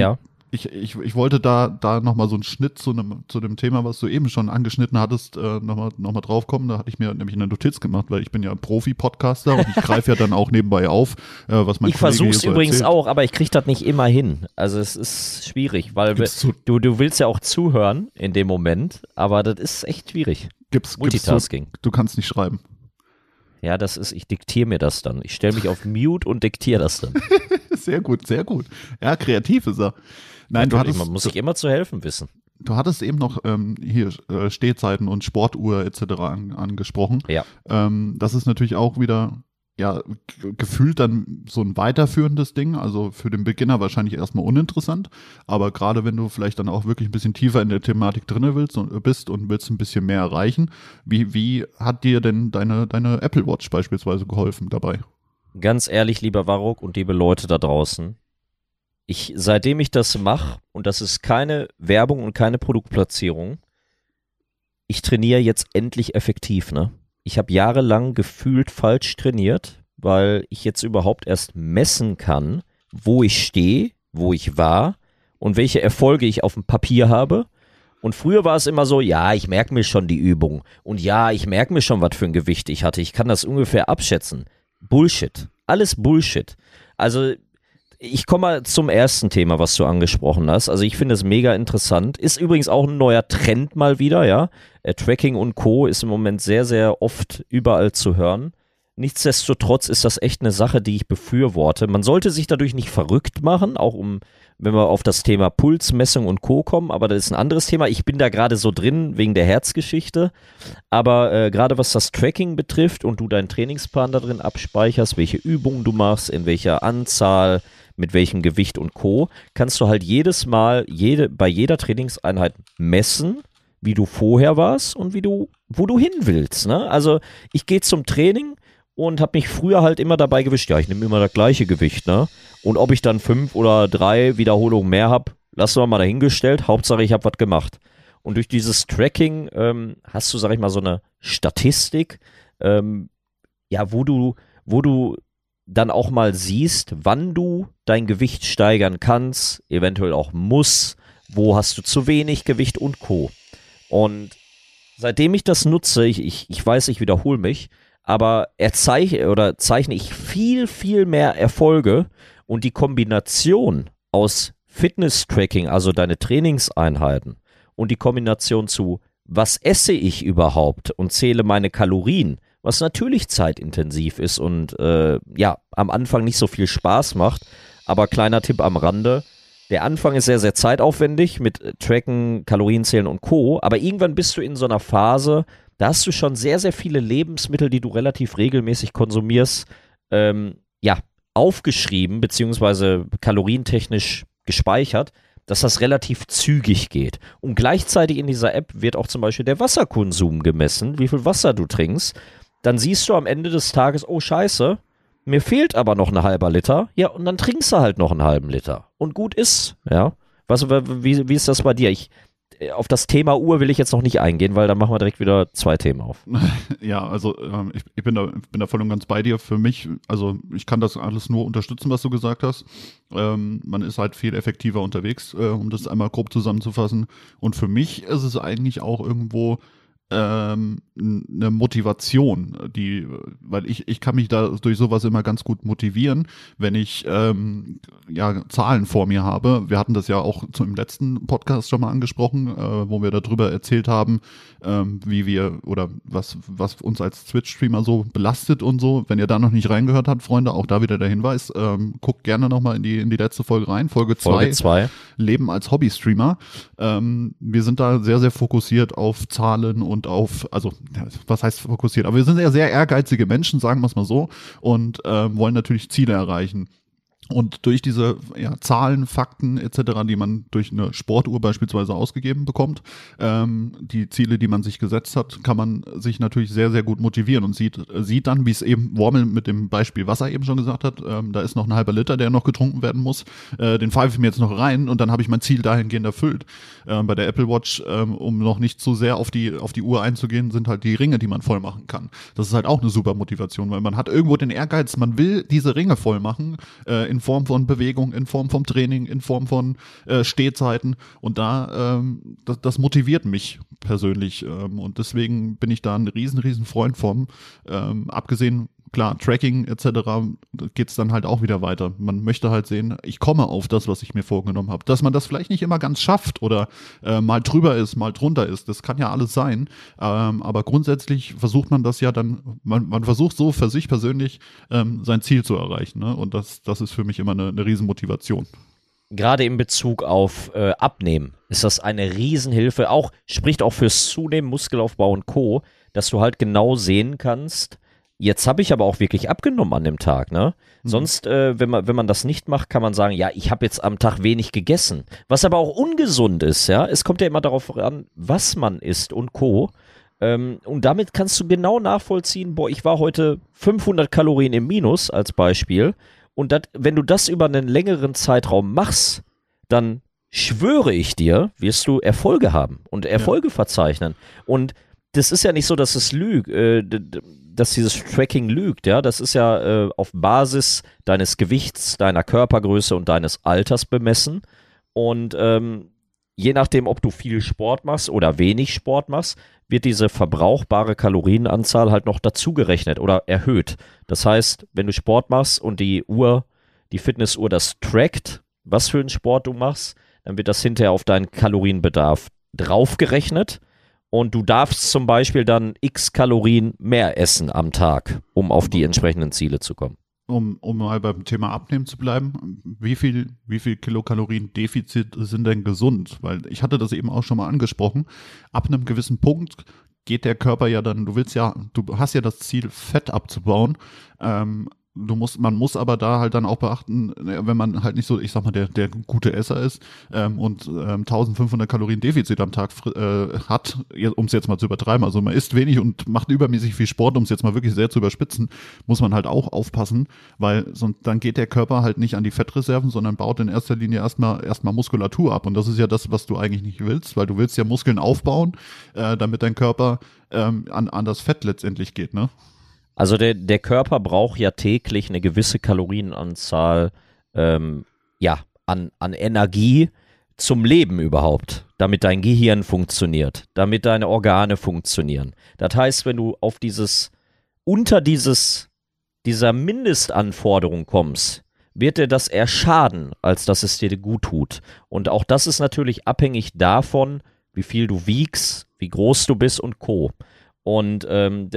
ja. Ich, ich, ich wollte da, da nochmal so einen Schnitt zu einem, zu dem Thema, was du eben schon angeschnitten hattest, äh, nochmal noch mal drauf kommen. Da hatte ich mir nämlich eine Notiz gemacht, weil ich bin ja Profi-Podcaster und ich greife ja dann auch nebenbei auf, äh, was mein Ich versuch's hier so übrigens erzählt. auch, aber ich krieg das nicht immer hin. Also es ist schwierig, weil Gibt's du, du willst ja auch zuhören in dem Moment, aber das ist echt schwierig. gibt's, gibt's Multitasking. zu, du kannst nicht schreiben. Ja, das ist, ich diktiere mir das dann. Ich stelle mich auf Mute und diktiere das dann. Sehr gut, sehr gut. Ja, kreativ ist er. Nein, du hattest, Man muss sich immer zu helfen wissen. du hattest eben noch ähm, hier äh, Stehzeiten und Sportuhr etc. An, angesprochen. Ja. Ähm, das ist natürlich auch wieder ja gefühlt dann so ein weiterführendes Ding. Also für den Beginner wahrscheinlich erstmal uninteressant, aber gerade wenn du vielleicht dann auch wirklich ein bisschen tiefer in der Thematik drinne willst und äh, bist und willst ein bisschen mehr erreichen, wie wie hat dir denn deine deine Apple Watch beispielsweise geholfen dabei? Ganz ehrlich, lieber Warok und liebe Leute da draußen, ich, seitdem ich das mache, und das ist keine Werbung und keine Produktplatzierung, ich trainiere jetzt endlich effektiv, ne? Ich habe jahrelang gefühlt falsch trainiert, weil ich jetzt überhaupt erst messen kann, wo ich stehe, wo ich war und welche Erfolge ich auf dem Papier habe. Und früher war es immer so, ja, ich merke mir schon die Übung und ja, ich merke mir schon, was für ein Gewicht ich hatte. Ich kann das ungefähr abschätzen. Bullshit. Alles Bullshit. Also, ich komme mal zum ersten Thema, was du angesprochen hast. Also, ich finde es mega interessant. Ist übrigens auch ein neuer Trend mal wieder, ja. Äh, Tracking und Co. ist im Moment sehr, sehr oft überall zu hören. Nichtsdestotrotz ist das echt eine Sache, die ich befürworte. Man sollte sich dadurch nicht verrückt machen, auch um, wenn wir auf das Thema Pulsmessung und Co. kommen, aber das ist ein anderes Thema. Ich bin da gerade so drin wegen der Herzgeschichte. Aber äh, gerade was das Tracking betrifft und du deinen Trainingsplan da drin abspeicherst, welche Übungen du machst, in welcher Anzahl, mit welchem Gewicht und Co., kannst du halt jedes Mal, jede, bei jeder Trainingseinheit messen, wie du vorher warst und wie du, wo du hin willst. Ne? Also ich gehe zum Training und habe mich früher halt immer dabei gewischt, ja, ich nehme immer das gleiche Gewicht, ne? Und ob ich dann fünf oder drei Wiederholungen mehr habe, lassen wir mal dahingestellt. Hauptsache, ich habe was gemacht. Und durch dieses Tracking ähm, hast du, sag ich mal, so eine Statistik, ähm, ja, wo du, wo du dann auch mal siehst, wann du dein Gewicht steigern kannst, eventuell auch muss, wo hast du zu wenig Gewicht und Co. Und seitdem ich das nutze, ich, ich, ich weiß, ich wiederhole mich, aber erzeichne oder zeichne ich viel, viel mehr Erfolge und die Kombination aus Fitness-Tracking, also deine Trainingseinheiten, und die Kombination zu, was esse ich überhaupt und zähle meine Kalorien, was natürlich zeitintensiv ist und äh, ja, am Anfang nicht so viel Spaß macht. Aber kleiner Tipp am Rande, der Anfang ist sehr, sehr zeitaufwendig mit äh, Tracken, Kalorienzählen und Co. Aber irgendwann bist du in so einer Phase, da hast du schon sehr, sehr viele Lebensmittel, die du relativ regelmäßig konsumierst, ähm, ja, aufgeschrieben, beziehungsweise kalorientechnisch gespeichert, dass das relativ zügig geht. Und gleichzeitig in dieser App wird auch zum Beispiel der Wasserkonsum gemessen, wie viel Wasser du trinkst. Dann siehst du am Ende des Tages, oh scheiße, mir fehlt aber noch ein halber Liter. Ja, und dann trinkst du halt noch einen halben Liter. Und gut ist, ja. Was, wie, wie ist das bei dir? Ich, auf das Thema Uhr will ich jetzt noch nicht eingehen, weil dann machen wir direkt wieder zwei Themen auf. Ja, also ähm, ich, ich bin, da, bin da voll und ganz bei dir. Für mich, also ich kann das alles nur unterstützen, was du gesagt hast. Ähm, man ist halt viel effektiver unterwegs, äh, um das einmal grob zusammenzufassen. Und für mich ist es eigentlich auch irgendwo ähm, eine Motivation, die, weil ich, ich kann mich da durch sowas immer ganz gut motivieren, wenn ich ähm, ja Zahlen vor mir habe. Wir hatten das ja auch zum letzten Podcast schon mal angesprochen, äh, wo wir darüber erzählt haben, ähm, wie wir oder was, was uns als Twitch-Streamer so belastet und so. Wenn ihr da noch nicht reingehört habt, Freunde, auch da wieder der Hinweis, ähm, guckt gerne nochmal in die, in die letzte Folge rein, Folge 2. Folge 2. Leben als Hobby-Streamer. Ähm, wir sind da sehr, sehr fokussiert auf Zahlen und auf, also was heißt fokussiert, aber wir sind ja sehr ehrgeizige Menschen, sagen wir es mal so, und äh, wollen natürlich Ziele erreichen. Und durch diese ja, Zahlen, Fakten etc., die man durch eine Sportuhr beispielsweise ausgegeben bekommt, ähm, die Ziele, die man sich gesetzt hat, kann man sich natürlich sehr, sehr gut motivieren und sieht, sieht dann, wie es eben Wormel mit dem Beispiel Wasser eben schon gesagt hat, ähm, da ist noch ein halber Liter, der noch getrunken werden muss, äh, den pfeife ich mir jetzt noch rein und dann habe ich mein Ziel dahingehend erfüllt. Ähm, bei der Apple Watch, ähm, um noch nicht zu sehr auf die, auf die Uhr einzugehen, sind halt die Ringe, die man voll machen kann. Das ist halt auch eine super Motivation, weil man hat irgendwo den Ehrgeiz, man will diese Ringe voll machen, äh, in Form von Bewegung, in Form von Training, in Form von äh, Stehzeiten. Und da, ähm, das, das motiviert mich persönlich. Ähm, und deswegen bin ich da ein riesen, riesen Freund vom. Ähm, abgesehen klar, Tracking etc. geht es dann halt auch wieder weiter. Man möchte halt sehen, ich komme auf das, was ich mir vorgenommen habe. Dass man das vielleicht nicht immer ganz schafft oder äh, mal drüber ist, mal drunter ist, das kann ja alles sein. Ähm, aber grundsätzlich versucht man das ja dann, man, man versucht so für sich persönlich ähm, sein Ziel zu erreichen. Ne? Und das, das ist für mich immer eine, eine Riesenmotivation. Gerade in Bezug auf äh, Abnehmen ist das eine Riesenhilfe. Auch spricht auch fürs Zunehmen, Muskelaufbau und Co., dass du halt genau sehen kannst, Jetzt habe ich aber auch wirklich abgenommen an dem Tag, ne? Mhm. Sonst, äh, wenn man, wenn man das nicht macht, kann man sagen, ja, ich habe jetzt am Tag wenig gegessen. Was aber auch ungesund ist, ja. Es kommt ja immer darauf an, was man isst und Co. Ähm, und damit kannst du genau nachvollziehen, boah, ich war heute 500 Kalorien im Minus als Beispiel. Und dat, wenn du das über einen längeren Zeitraum machst, dann schwöre ich dir, wirst du Erfolge haben und Erfolge ja. verzeichnen. Und das ist ja nicht so, dass es lügt, äh, dass dieses Tracking lügt, ja. Das ist ja äh, auf Basis deines Gewichts, deiner Körpergröße und deines Alters bemessen. Und ähm, je nachdem, ob du viel Sport machst oder wenig Sport machst, wird diese verbrauchbare Kalorienanzahl halt noch dazugerechnet oder erhöht. Das heißt, wenn du Sport machst und die Uhr, die Fitnessuhr das trackt, was für einen Sport du machst, dann wird das hinterher auf deinen Kalorienbedarf draufgerechnet und du darfst zum Beispiel dann x Kalorien mehr essen am Tag, um auf die entsprechenden Ziele zu kommen. Um, um mal beim Thema Abnehmen zu bleiben, wie viel, wie viel Kilokalorien Defizit sind denn gesund? Weil ich hatte das eben auch schon mal angesprochen. Ab einem gewissen Punkt geht der Körper ja dann, du willst ja, du hast ja das Ziel, Fett abzubauen. Ähm, du musst, man muss aber da halt dann auch beachten, wenn man halt nicht so, ich sag mal, der, der gute Esser ist ähm, und ähm, 1500 Kalorien Defizit am Tag äh, hat, um es jetzt mal zu übertreiben, also man isst wenig und macht übermäßig viel Sport, um es jetzt mal wirklich sehr zu überspitzen, muss man halt auch aufpassen, weil sonst dann geht der Körper halt nicht an die Fettreserven, sondern baut in erster Linie erstmal erstmal Muskulatur ab und das ist ja das, was du eigentlich nicht willst, weil du willst ja Muskeln aufbauen, äh, damit dein Körper ähm, an, an das Fett letztendlich geht, ne? Also der, der Körper braucht ja täglich eine gewisse Kalorienanzahl ähm, ja, an, an Energie zum Leben überhaupt, damit dein Gehirn funktioniert, damit deine Organe funktionieren. Das heißt, wenn du auf dieses, unter dieses, dieser Mindestanforderung kommst, wird dir das eher schaden, als dass es dir gut tut. Und auch das ist natürlich abhängig davon, wie viel du wiegst, wie groß du bist und Co. Und ähm,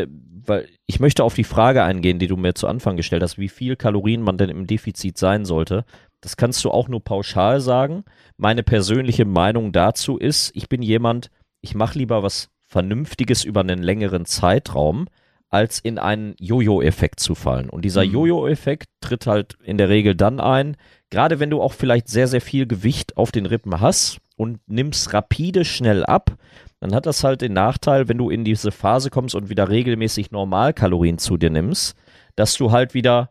weil ich möchte auf die Frage eingehen, die du mir zu Anfang gestellt hast, wie viel Kalorien man denn im Defizit sein sollte. Das kannst du auch nur pauschal sagen. Meine persönliche Meinung dazu ist, ich bin jemand, ich mache lieber was Vernünftiges über einen längeren Zeitraum, als in einen Jojo-Effekt zu fallen. Und dieser mhm. Jojo-Effekt tritt halt in der Regel dann ein, gerade wenn du auch vielleicht sehr, sehr viel Gewicht auf den Rippen hast und nimmst rapide schnell ab, dann hat das halt den Nachteil, wenn du in diese Phase kommst und wieder regelmäßig Normalkalorien zu dir nimmst, dass du halt wieder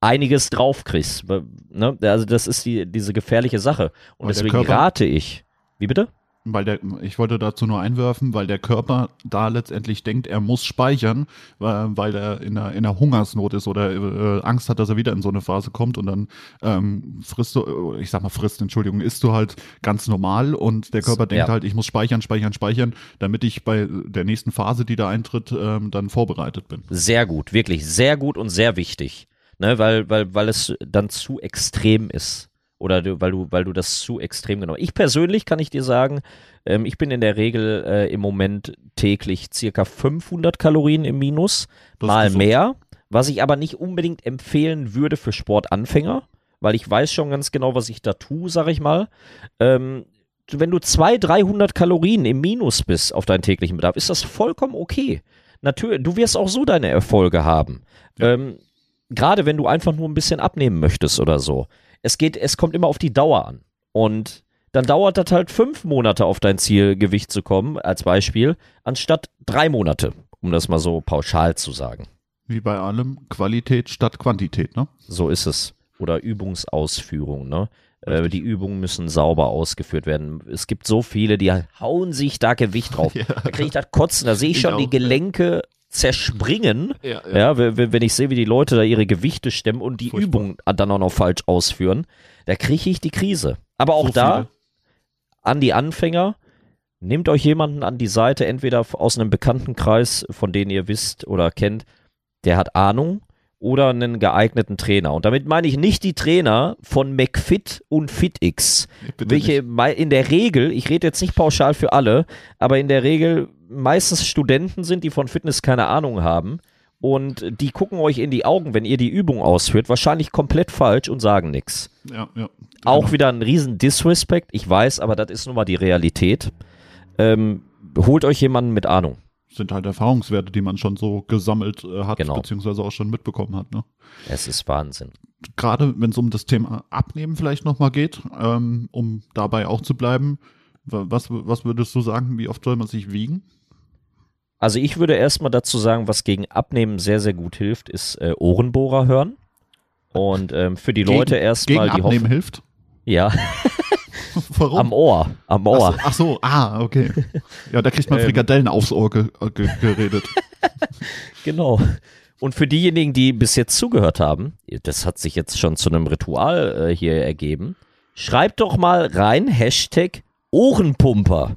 einiges draufkriegst. Ne? Also das ist die, diese gefährliche Sache. Und Aber deswegen rate ich. Wie bitte? Weil der, ich wollte dazu nur einwerfen, weil der Körper da letztendlich denkt, er muss speichern, weil, weil er in einer, in einer Hungersnot ist oder äh, Angst hat, dass er wieder in so eine Phase kommt und dann ähm, frisst du, ich sag mal frisst, Entschuldigung, isst du halt ganz normal und der Körper denkt Ja. halt, ich muss speichern, speichern, speichern, damit ich bei der nächsten Phase, die da eintritt, ähm, dann vorbereitet bin. Sehr gut, wirklich sehr gut und sehr wichtig. Ne, weil, weil, weil es dann zu extrem ist. Oder du, weil du, weil du das zu extrem genommen Ich persönlich kann ich dir sagen, ähm, ich bin in der Regel äh, im Moment täglich circa 500 Kalorien im Minus, Das mal mehr, was ich aber nicht unbedingt empfehlen würde für Sportanfänger, weil ich weiß schon ganz genau, was ich da tue, sag ich mal. Ähm, wenn du 200, 300 Kalorien im Minus bist auf deinen täglichen Bedarf, ist das vollkommen okay. Natürlich, du wirst auch so deine Erfolge haben. Ähm, Gerade wenn du einfach nur ein bisschen abnehmen möchtest oder so. Es geht, es kommt immer auf die Dauer an. Und dann dauert das halt fünf Monate auf dein Zielgewicht zu kommen, als Beispiel, anstatt drei Monate, um das mal so pauschal zu sagen. Wie bei allem, Qualität statt Quantität, ne? So ist es. Oder Übungsausführung, ne? Äh, die Übungen müssen sauber ausgeführt werden. Es gibt so viele, die hauen sich da Gewicht drauf. Ja. Da kriege ich das Kotzen, da sehe ich Ich schon auch, die. Gelenke zerspringen. Ja, Ja, wenn, wenn- wenn ich sehe, wie die Leute da ihre Gewichte stemmen und die Furchtbar. Übung dann auch noch falsch ausführen, da kriege ich die Krise. Aber auch So da, an die Anfänger, nehmt euch jemanden an die Seite, entweder aus einem Bekanntenkreis, von denen ihr wisst oder kennt, der hat Ahnung, oder einen geeigneten Trainer. Und damit meine ich nicht die Trainer von McFit und FitX, welche in der Regel, ich rede jetzt nicht pauschal für alle, aber in der Regel meistens Studenten sind, die von Fitness keine Ahnung haben. Und die gucken euch in die Augen, wenn ihr die Übung ausführt, wahrscheinlich komplett falsch und sagen nichts. Ja, ja. Auch Genau. wieder ein riesen Disrespect, ich weiß, aber das ist nun mal die Realität. Ähm, holt euch jemanden mit Ahnung. Sind halt Erfahrungswerte, die man schon so gesammelt äh, hat, Genau. beziehungsweise auch schon mitbekommen hat. Ne? Es ist Wahnsinn. Gerade wenn es um das Thema Abnehmen vielleicht nochmal geht, ähm, um dabei auch zu bleiben, wa- was, was würdest du sagen, wie oft soll man sich wiegen? Also ich würde erstmal dazu sagen, was gegen Abnehmen sehr, sehr gut hilft, ist äh, Ohrenbohrer hören. Und ähm, für die Leute gegen erstmal die Abnehmen Hoffnung. hilft? Ja, Warum? am Ohr. Am ach, Ohr. so, ach so, ah, okay. Ja, da kriegt man Ähm. Frikadellen aufs Ohr ge äh, ge geredet. Genau. Und für diejenigen, die bis jetzt zugehört haben, das hat sich jetzt schon zu einem Ritual äh, hier ergeben, schreibt doch mal rein Hashtag Ohrenpumper.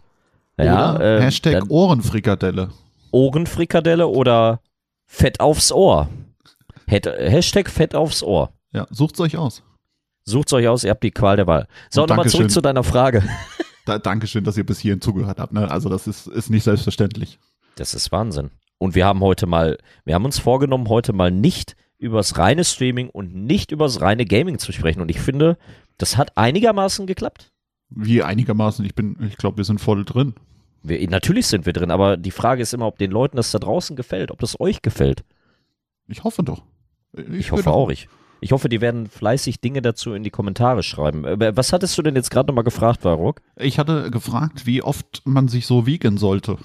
Ja, Oder ähm, Hashtag Ohrenfrikadelle. Ohrenfrikadelle oder Fett aufs Ohr. Hashtag Fett aufs Ohr. Ja, sucht's euch aus. Sucht euch aus, ihr habt die Qual der Wahl. So, nochmal zurück zu deiner Frage. Da, Dankeschön, dass ihr bis hierhin zugehört habt. Ne? Also das ist, ist nicht selbstverständlich. Das ist Wahnsinn. Und wir haben heute mal, wir haben uns vorgenommen, heute mal nicht übers reine Streaming und nicht übers reine Gaming zu sprechen. Und ich finde, das hat einigermaßen geklappt. Wie einigermaßen, ich bin, ich glaube, wir sind voll drin. Wir, natürlich sind wir drin, aber die Frage ist immer, ob den Leuten das da draußen gefällt, ob das euch gefällt. Ich hoffe doch. Ich, hoffe auch. Ich, ich hoffe, die werden fleißig Dinge dazu in die Kommentare schreiben. Äh, Was hattest du denn jetzt gerade nochmal gefragt, Varuk? Ich hatte gefragt, wie oft man sich so wiegen sollte.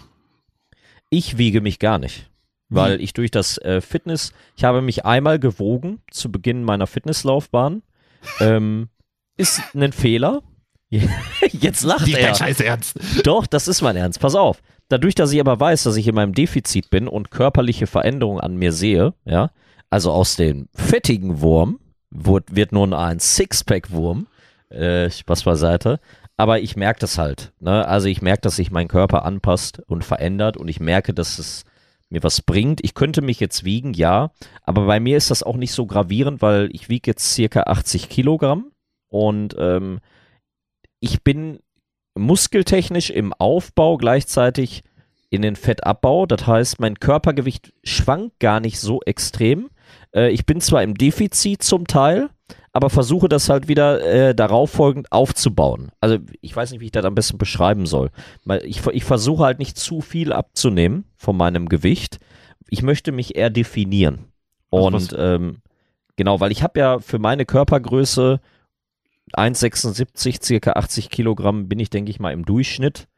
Ich wiege mich gar nicht. Weil Wie? ich durch das äh, Fitness, ich habe mich einmal gewogen zu Beginn meiner Fitnesslaufbahn. ähm, ist ein Fehler. Jetzt lacht er. Scheiß ernst. Doch, das ist mein Ernst. Pass auf. Dadurch, dass ich aber weiß, dass ich in meinem Defizit bin und körperliche Veränderungen an mir sehe, ja, also aus dem fettigen Wurm wird, wird nun ein Sixpack-Wurm, äh, Spaß beiseite, aber ich merke das halt. Ne? Also ich merke, dass sich mein Körper anpasst und verändert und ich merke, dass es mir was bringt. Ich könnte mich jetzt wiegen, ja, aber bei mir ist das auch nicht so gravierend, weil ich wiege jetzt circa 80 Kilogramm und ähm, ich bin muskeltechnisch im Aufbau gleichzeitig in den Fettabbau. Das heißt, mein Körpergewicht schwankt gar nicht so extrem. Äh, ich bin zwar im Defizit zum Teil, aber versuche das halt wieder äh, darauf folgend aufzubauen. Also ich weiß nicht, wie ich das am besten beschreiben soll. Ich, ich versuche halt nicht zu viel abzunehmen von meinem Gewicht. Ich möchte mich eher definieren. Und ähm, genau, weil ich habe ja für meine Körpergröße 1,76, circa 80 Kilogramm bin ich, denke ich mal, im Durchschnitt.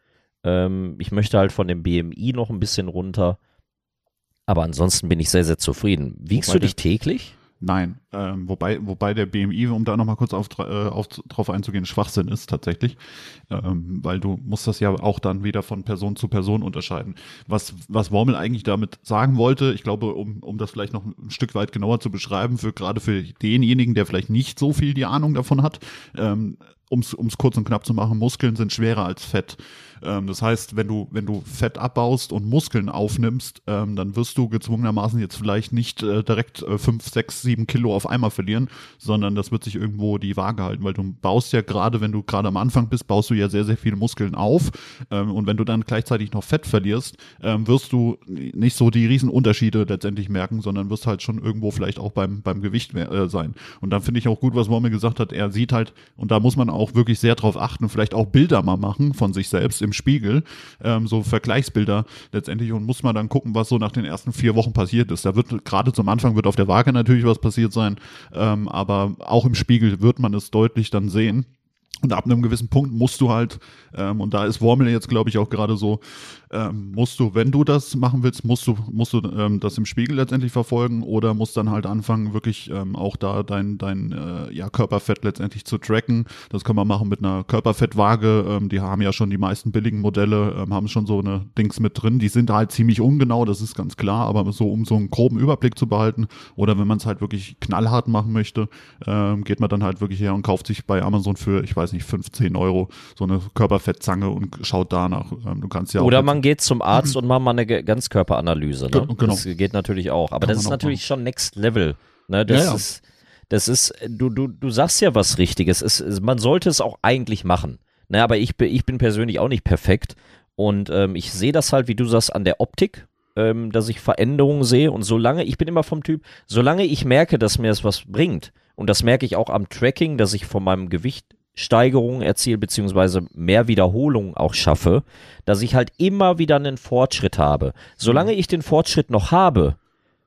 Ähm, ich möchte halt von dem BMI noch ein bisschen runter. Aber ansonsten bin ich sehr, sehr zufrieden. Wiegst Wobei du dich täglich? Nein, ähm, wobei, wobei der BMI, um da nochmal kurz auf, äh, auf, drauf einzugehen, Schwachsinn ist tatsächlich, ähm, weil du musst das ja auch dann wieder von Person zu Person unterscheiden. Was, was Wormel eigentlich damit sagen wollte, ich glaube, um, um das vielleicht noch ein Stück weit genauer zu beschreiben, für gerade für denjenigen, der vielleicht nicht so viel die Ahnung davon hat, ähm, um es kurz und knapp zu machen, Muskeln sind schwerer als Fett. Ähm, das heißt, wenn du, wenn du Fett abbaust und Muskeln aufnimmst, ähm, dann wirst du gezwungenermaßen jetzt vielleicht nicht äh, direkt äh, 5, 6, 7 Kilo auf einmal verlieren, sondern das wird sich irgendwo die Waage halten, weil du baust ja gerade, wenn du gerade am Anfang bist, baust du ja sehr, sehr viele Muskeln auf. Ähm, und wenn du dann gleichzeitig noch Fett verlierst, ähm, wirst du nicht so die Riesenunterschiede letztendlich merken, sondern wirst halt schon irgendwo vielleicht auch beim, beim Gewicht äh, sein. Und dann finde ich auch gut, was Wormel gesagt hat, er sieht halt, und da muss man auch wirklich sehr drauf achten, vielleicht auch Bilder mal machen von sich selbst im im Spiegel, ähm, so Vergleichsbilder letztendlich und muss man dann gucken, was so nach den ersten vier Wochen passiert ist. Da wird gerade zum Anfang wird auf der Waage natürlich was passiert sein, ähm, aber auch im Spiegel wird man es deutlich dann sehen. Und ab einem gewissen Punkt musst du halt, ähm, und da ist Wormel jetzt, glaube ich, auch gerade so, ähm, musst du, wenn du das machen willst, musst du, musst du ähm, das im Spiegel letztendlich verfolgen oder musst dann halt anfangen, wirklich ähm, auch da dein, dein äh, ja, Körperfett letztendlich zu tracken. Das kann man machen mit einer Körperfettwaage. Ähm, die haben ja schon die meisten billigen Modelle, ähm, haben schon so eine Dings mit drin. Die sind halt ziemlich ungenau, das ist ganz klar, aber so, um so einen groben Überblick zu behalten oder wenn man es halt wirklich knallhart machen möchte, ähm, geht man dann halt wirklich her und kauft sich bei Amazon für, ich weiß nicht, 15 Euro so eine Körperfettzange und schaut danach. Du kannst ja Oder man geht zum Arzt und macht mal eine Ganzkörperanalyse. Ne? Genau. Das geht natürlich auch. Aber Kann das ist natürlich machen. schon Next Level. Ne? Das Ja, ja. ist, das ist, du, du, du sagst ja was Richtiges. Es, es, man sollte es auch eigentlich machen. Ne? Aber ich, bin- ich bin persönlich auch nicht perfekt. Und ähm, ich sehe das halt, wie du sagst, an der Optik, ähm, dass ich Veränderungen sehe. Und solange, ich bin immer vom Typ, solange ich merke, dass mir das was bringt, und das merke ich auch am Tracking, dass ich von meinem Gewicht Steigerungen erziele, beziehungsweise mehr Wiederholungen auch schaffe, dass ich halt immer wieder einen Fortschritt habe. Solange ich den Fortschritt noch habe,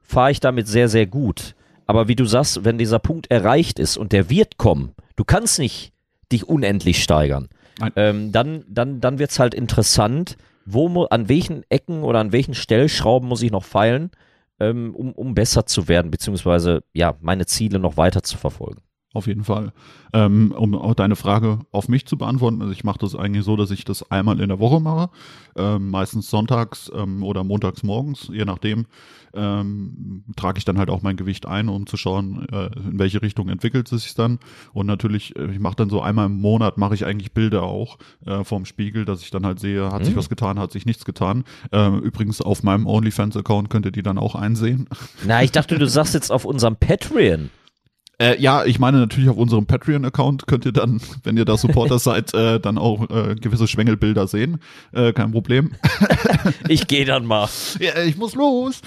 fahre ich damit sehr, sehr gut. Aber wie du sagst, wenn dieser Punkt erreicht ist und der wird kommen, du kannst nicht dich unendlich steigern, ähm, dann, dann, dann wird es halt interessant, wo, an welchen Ecken oder an welchen Stellschrauben muss ich noch feilen, ähm, um, um besser zu werden, beziehungsweise ja, meine Ziele noch weiter zu verfolgen. Auf jeden Fall. Ähm, um auch deine Frage auf mich zu beantworten, also ich mache das eigentlich so, dass ich das einmal in der Woche mache, ähm, meistens sonntags ähm, oder montags morgens, je nachdem, ähm, trage ich dann halt auch mein Gewicht ein, um zu schauen, äh, in welche Richtung entwickelt es sich dann. Und natürlich, äh, ich mache dann so einmal im Monat, mache ich eigentlich Bilder auch äh, vom Spiegel, dass ich dann halt sehe, hat sich Mhm. was getan, hat sich nichts getan. Ähm, übrigens auf meinem OnlyFans-Account könnt ihr die dann auch einsehen. Na, ich dachte, du sagst jetzt auf unserem Patreon. Äh, ja, ich meine natürlich auf unserem Patreon-Account könnt ihr dann, wenn ihr da Supporter seid, äh, dann auch äh, gewisse Schwengelbilder sehen. Äh, kein Problem. Ich gehe dann mal. ja, ich muss los.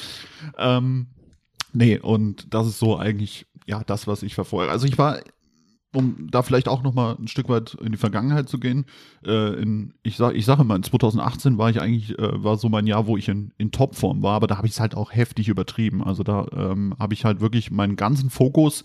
Ähm, nee, und das ist so eigentlich ja das, was ich verfolge. Also ich war, um da vielleicht auch noch mal ein Stück weit in die Vergangenheit zu gehen, äh, in, ich sag, ich sage mal, in 2018 war ich eigentlich, äh, war so mein Jahr, wo ich in, in Topform war, aber da habe ich es halt auch heftig übertrieben. Also da ähm, habe ich halt wirklich meinen ganzen Fokus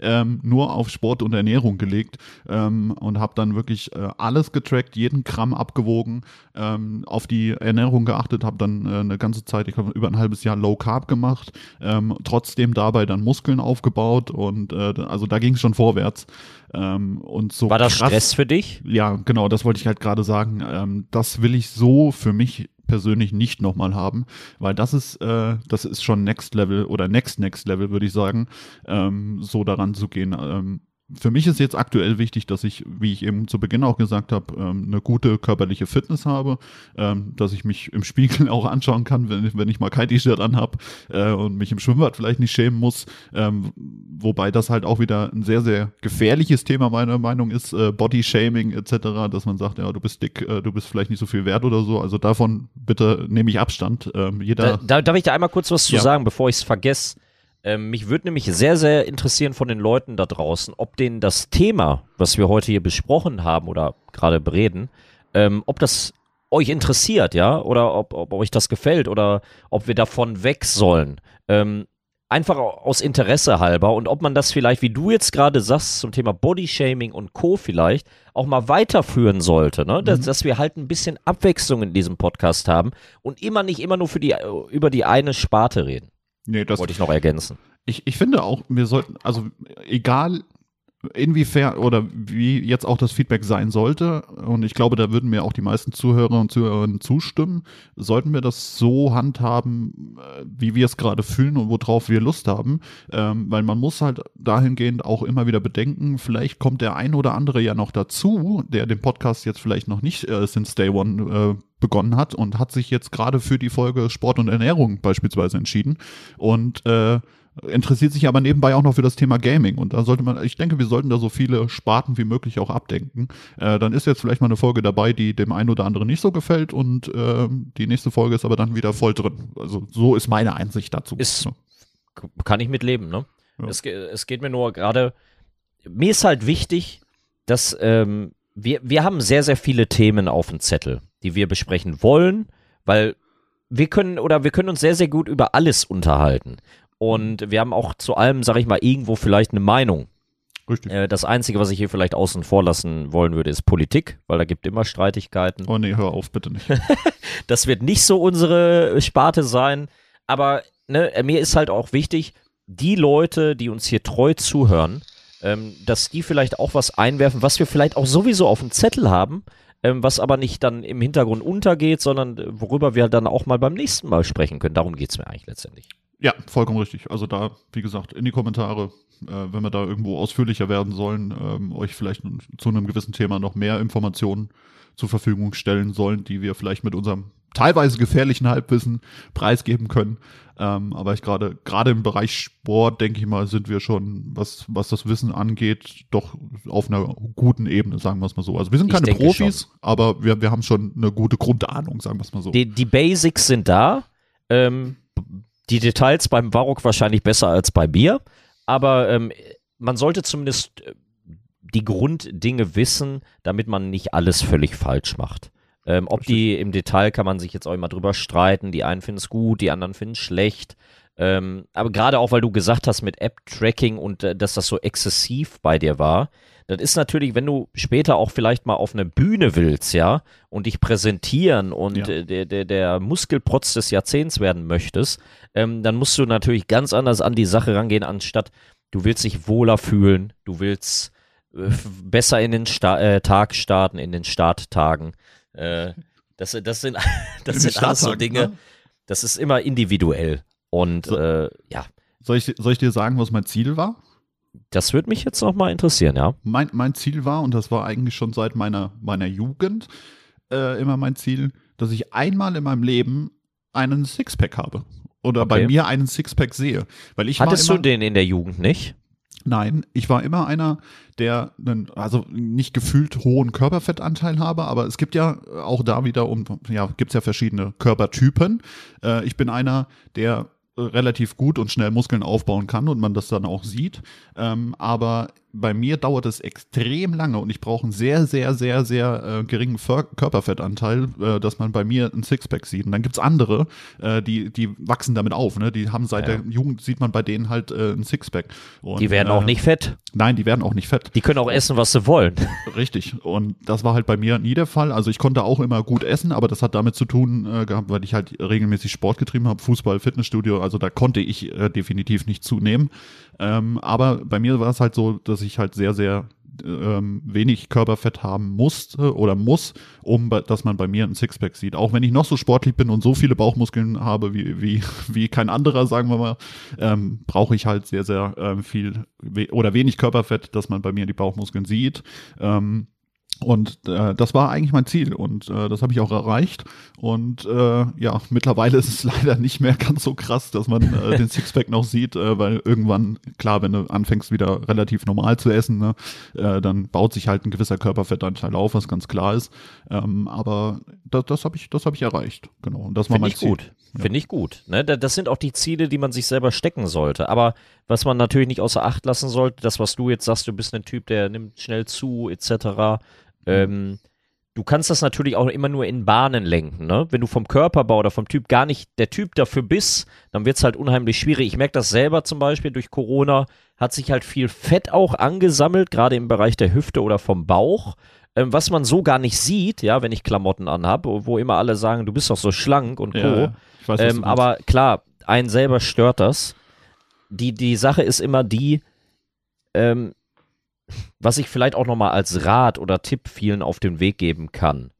ähm, nur auf Sport und Ernährung gelegt ähm, und habe dann wirklich äh, alles getrackt, jeden Gramm abgewogen, ähm, auf die Ernährung geachtet, habe dann äh, eine ganze Zeit, ich glaube über ein halbes Jahr Low Carb gemacht, ähm, trotzdem dabei dann Muskeln aufgebaut und äh, also da ging es schon vorwärts. Ähm, und so War das krass, Stress für dich? ja, genau, das wollte ich halt gerade sagen. Ähm, das will ich so für mich persönlich nicht nochmal haben, weil das ist, äh, das ist schon Next Level oder Next Next Level, würde ich sagen, ähm, so daran zu gehen. Ähm, für mich ist jetzt aktuell wichtig, dass ich, wie ich eben zu Beginn auch gesagt habe, ähm, eine gute körperliche Fitness habe, ähm, dass ich mich im Spiegel auch anschauen kann, wenn, ich- wenn ich mal kein T-Shirt anhab äh, und mich im Schwimmbad vielleicht nicht schämen muss. Ähm, wobei das halt auch wieder ein sehr, sehr gefährliches Thema meiner Meinung ist, äh, Body-Shaming etc., dass man sagt, ja, du bist dick, äh, du bist vielleicht nicht so viel wert oder so. Also davon bitte nehme ich Abstand. Ähm, Da, jeder, da, darf ich da einmal kurz was zu Ja. sagen, bevor ich es vergesse? Ähm, mich würde nämlich sehr, sehr interessieren von den Leuten da draußen, ob denen das Thema, was wir heute hier besprochen haben oder gerade bereden, ähm, ob das euch interessiert, ja, oder ob, ob euch das gefällt oder ob wir davon weg sollen. Ähm, einfach aus Interesse halber und ob man das vielleicht, wie du jetzt gerade sagst, zum Thema Bodyshaming und Co. vielleicht auch mal weiterführen sollte, ne? dass, dass wir halt ein bisschen Abwechslung in diesem Podcast haben und immer nicht immer nur für die, über die eine Sparte reden. Nee, das, Wollte ich noch ergänzen. Ich, ich finde auch, wir sollten, also egal inwiefern oder wie jetzt auch das Feedback sein sollte, und ich glaube, da würden mir auch die meisten Zuhörer und Zuhörerinnen zustimmen, sollten wir das so handhaben, äh, wie wir es gerade fühlen und worauf wir Lust haben, ähm, weil man muss halt dahingehend auch immer wieder bedenken, vielleicht kommt der ein oder andere ja noch dazu, der den Podcast jetzt vielleicht noch nicht äh, since Day One äh, begonnen hat und hat sich jetzt gerade für die Folge Sport und Ernährung beispielsweise entschieden. Und äh, interessiert sich aber nebenbei auch noch für das Thema Gaming. Und da sollte man, ich denke, wir sollten da so viele Sparten wie möglich auch abdenken. Äh, dann ist jetzt vielleicht mal eine Folge dabei, die dem einen oder anderen nicht so gefällt und äh, die nächste Folge ist aber dann wieder voll drin. Also so ist meine Einsicht dazu. Ist, Ja. kann ich mitleben, ne? Ja. Es, es geht mir nur gerade, mir ist halt wichtig, dass ähm, wir, wir haben sehr, sehr viele Themen auf dem Zettel, die wir besprechen wollen, weil wir können oder wir können uns sehr, sehr gut über alles unterhalten. Und wir haben auch zu allem, sag ich mal, irgendwo vielleicht eine Meinung. Richtig. Äh, das Einzige, was ich hier vielleicht außen vor lassen wollen würde, ist Politik, weil da gibt immer Streitigkeiten. Oh nee, hör auf, bitte nicht. Das wird nicht so unsere Sparte sein. Aber ne, mir ist halt auch wichtig, die Leute, die uns hier treu zuhören, ähm, dass die vielleicht auch was einwerfen, was wir vielleicht auch sowieso auf dem Zettel haben, ähm, was aber nicht dann im Hintergrund untergeht, sondern äh, worüber wir dann auch mal beim nächsten Mal sprechen können. Darum geht es mir eigentlich letztendlich. Ja, vollkommen richtig. Also da, wie gesagt, in die Kommentare, äh, wenn wir da irgendwo ausführlicher werden sollen, ähm, euch vielleicht zu einem gewissen Thema noch mehr Informationen zur Verfügung stellen sollen, die wir vielleicht mit unserem teilweise gefährlichen Halbwissen preisgeben können. Ähm, aber ich gerade gerade im Bereich Sport, denke ich mal, sind wir schon, was, was das Wissen angeht, doch auf einer guten Ebene, sagen wir es mal so. Also wir sind keine Profis, aber wir, wir haben schon eine gute Grundahnung, sagen wir es mal so. Die, die Basics sind da. Ähm, die Details beim Varrock wahrscheinlich besser als bei mir. Aber ähm, man sollte zumindest äh, die Grunddinge wissen, damit man nicht alles völlig falsch macht. Ähm, ob die im Detail kann man sich jetzt auch immer drüber streiten. Die einen finden es gut, die anderen finden es schlecht. Ähm, aber gerade auch, weil du gesagt hast mit App-Tracking und äh, dass das so exzessiv bei dir war, das ist natürlich, wenn du später auch vielleicht mal auf eine Bühne willst, ja, und dich präsentieren und Ja. äh, der, der, der Muskelprotz des Jahrzehnts werden möchtest, ähm, dann musst du natürlich ganz anders an die Sache rangehen, anstatt du willst dich wohler fühlen, du willst äh, besser in den Sta äh, Tag starten, in den Starttagen. Äh, das, das sind, das sind alles so Dinge, ne? das ist immer individuell. Und So. äh, ja, Soll ich, soll ich dir sagen, was mein Ziel war? das würde mich jetzt noch mal interessieren, ja. mein, mein Ziel war, und das war eigentlich schon seit meiner, meiner Jugend äh, immer mein Ziel, dass ich einmal in meinem Leben einen Sixpack habe. Oder bei Okay. mir einen Sixpack sehe. Weil ich Hattest war du immer, den in der Jugend nicht? Nein, ich war immer einer, der einen, also nicht gefühlt hohen Körperfettanteil habe, aber es gibt ja auch da wieder um, ja, gibt's ja verschiedene Körpertypen. Äh, ich bin einer, der relativ gut und schnell Muskeln aufbauen kann und man das dann auch sieht. Ähm, aber bei mir dauert es extrem lange und ich brauche einen sehr, sehr, sehr, sehr äh, geringen Ver Körperfettanteil, äh, dass man bei mir ein Sixpack sieht. Und dann gibt's andere, äh, die, die wachsen damit auf. Ne? Die haben seit Ja. der Jugend, sieht man bei denen halt äh, ein Sixpack. Und, Die werden äh, auch nicht fett. Nein, die werden auch nicht fett. Die können auch essen, was sie wollen. Richtig. Und das war halt bei mir nie der Fall. Also ich konnte auch immer gut essen, aber das hat damit zu tun äh, gehabt, weil ich halt regelmäßig Sport getrieben habe, Fußball, Fitnessstudio. Also da konnte ich äh, definitiv nicht zunehmen. Ähm, aber bei mir war es halt so, dass ich halt sehr, sehr ähm, wenig Körperfett haben musste oder muss, um dass man bei mir ein Sixpack sieht. Auch wenn ich noch so sportlich bin und so viele Bauchmuskeln habe wie, wie, wie kein anderer, sagen wir mal, ähm, brauche ich halt sehr, sehr ähm, viel we oder wenig Körperfett, dass man bei mir die Bauchmuskeln sieht. Ähm, und äh, das war eigentlich mein Ziel und äh, das habe ich auch erreicht. Und äh, ja, mittlerweile ist es leider nicht mehr ganz so krass, dass man äh, den Sixpack noch sieht, äh, weil irgendwann, klar, wenn du anfängst wieder relativ normal zu essen, ne, äh, dann baut sich halt ein gewisser Körperfettanteil auf, was ganz klar ist. Ähm, aber das, das habe ich, das habe ich erreicht. Genau. Und das war Finde mein Ziel. gut. Finde ich gut. Ne? da- Das sind auch die Ziele, die man sich selber stecken sollte. Aber was man natürlich nicht außer Acht lassen sollte, das, was du jetzt sagst, du bist ein Typ, der nimmt schnell zu, etc. Ähm, du kannst das natürlich auch immer nur in Bahnen lenken. Ne? Wenn du vom Körperbau oder vom Typ gar nicht der Typ dafür bist, dann wird es halt unheimlich schwierig. Ich merke das selber zum Beispiel durch Corona, hat sich halt viel Fett auch angesammelt, gerade im Bereich der Hüfte oder vom Bauch. Ähm, was man so gar nicht sieht, ja, wenn ich Klamotten anhabe, wo immer alle sagen, du bist doch so schlank und Co. Ja, ja. Ich weiß, Ähm, aber klar, einen selber stört das. die, die Sache ist immer die, ähm, was ich vielleicht auch nochmal als Rat oder Tipp vielen auf den Weg geben kann.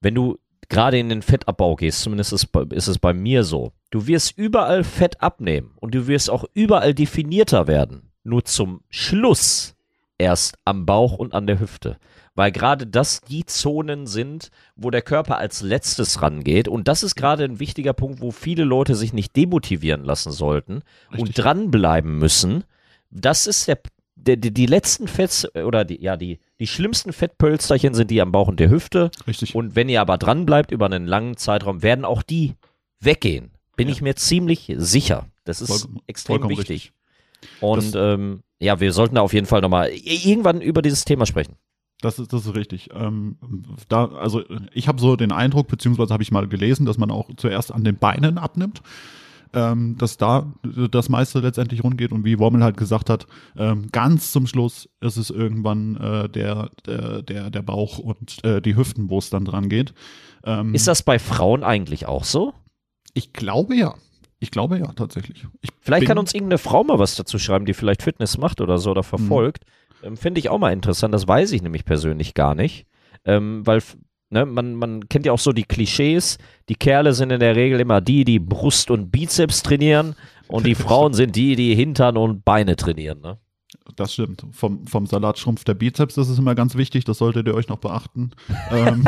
Wenn du gerade in den Fettabbau gehst, zumindest ist, ist es bei mir so, du wirst überall Fett abnehmen und du wirst auch überall definierter werden. Nur zum Schluss erst am Bauch und an der Hüfte. Weil gerade das die Zonen sind, wo der Körper als letztes rangeht. Und das ist gerade ein wichtiger Punkt, wo viele Leute sich nicht demotivieren lassen sollten Richtig. und dranbleiben müssen. Das ist der, der, die, die letzten Fetts oder die, ja, die, die schlimmsten Fettpölsterchen sind die am Bauch und der Hüfte. Richtig. Und wenn ihr aber dranbleibt über einen langen Zeitraum, werden auch die weggehen. Bin Ja. ich mir ziemlich sicher. Das ist Vollkommen- extrem wichtig. richtig. Und ähm, ja, wir sollten da auf jeden Fall nochmal irgendwann über dieses Thema sprechen. Das ist, das ist richtig. Ähm, da, also ich habe so den Eindruck, beziehungsweise habe ich mal gelesen, dass man auch zuerst an den Beinen abnimmt, ähm, dass da das meiste letztendlich rund geht und wie Wormel halt gesagt hat, ähm, ganz zum Schluss ist es irgendwann äh, der, der, der, der Bauch und äh, die Hüften, wo es dann dran geht. Ähm, Ist das bei Frauen eigentlich auch so? ich glaube ja. Ich glaube ja, tatsächlich. Ich Vielleicht kann uns irgendeine Frau mal was dazu schreiben, die vielleicht Fitness macht oder so oder verfolgt. Ähm, Finde ich auch mal interessant. Das weiß ich nämlich persönlich gar nicht. Ähm, weil ne, man, man kennt ja auch so die Klischees. Die Kerle sind in der Regel immer die, die Brust und Bizeps trainieren. Und die Frauen sind die, die Hintern und Beine trainieren. Ne? Das stimmt. Vom, vom Salat schrumpft der Bizeps, das ist immer ganz wichtig, das solltet ihr euch noch beachten. ähm,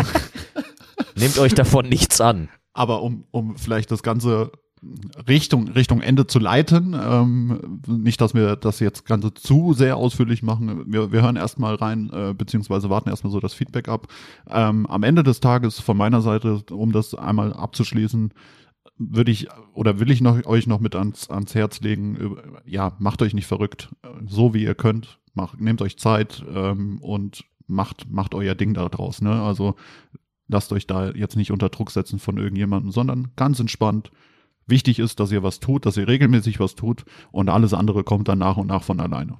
Nehmt euch davon nichts an. Aber um, um vielleicht das Ganze Richtung, Richtung Ende zu leiten, ähm, nicht, dass wir das jetzt Ganze zu sehr ausführlich machen. Wir, wir hören erstmal rein, äh, beziehungsweise warten erstmal so das Feedback ab. Ähm, am Ende des Tages von meiner Seite, um das einmal abzuschließen, würde ich oder will ich noch, euch noch mit ans, ans Herz legen, ja, macht euch nicht verrückt, so wie ihr könnt, macht, nehmt euch Zeit ähm, und macht, macht euer Ding da draus. Ne? Also lasst euch da jetzt nicht unter Druck setzen von irgendjemandem, sondern ganz entspannt. Wichtig ist, dass ihr was tut, dass ihr regelmäßig was tut und alles andere kommt dann nach und nach von alleine.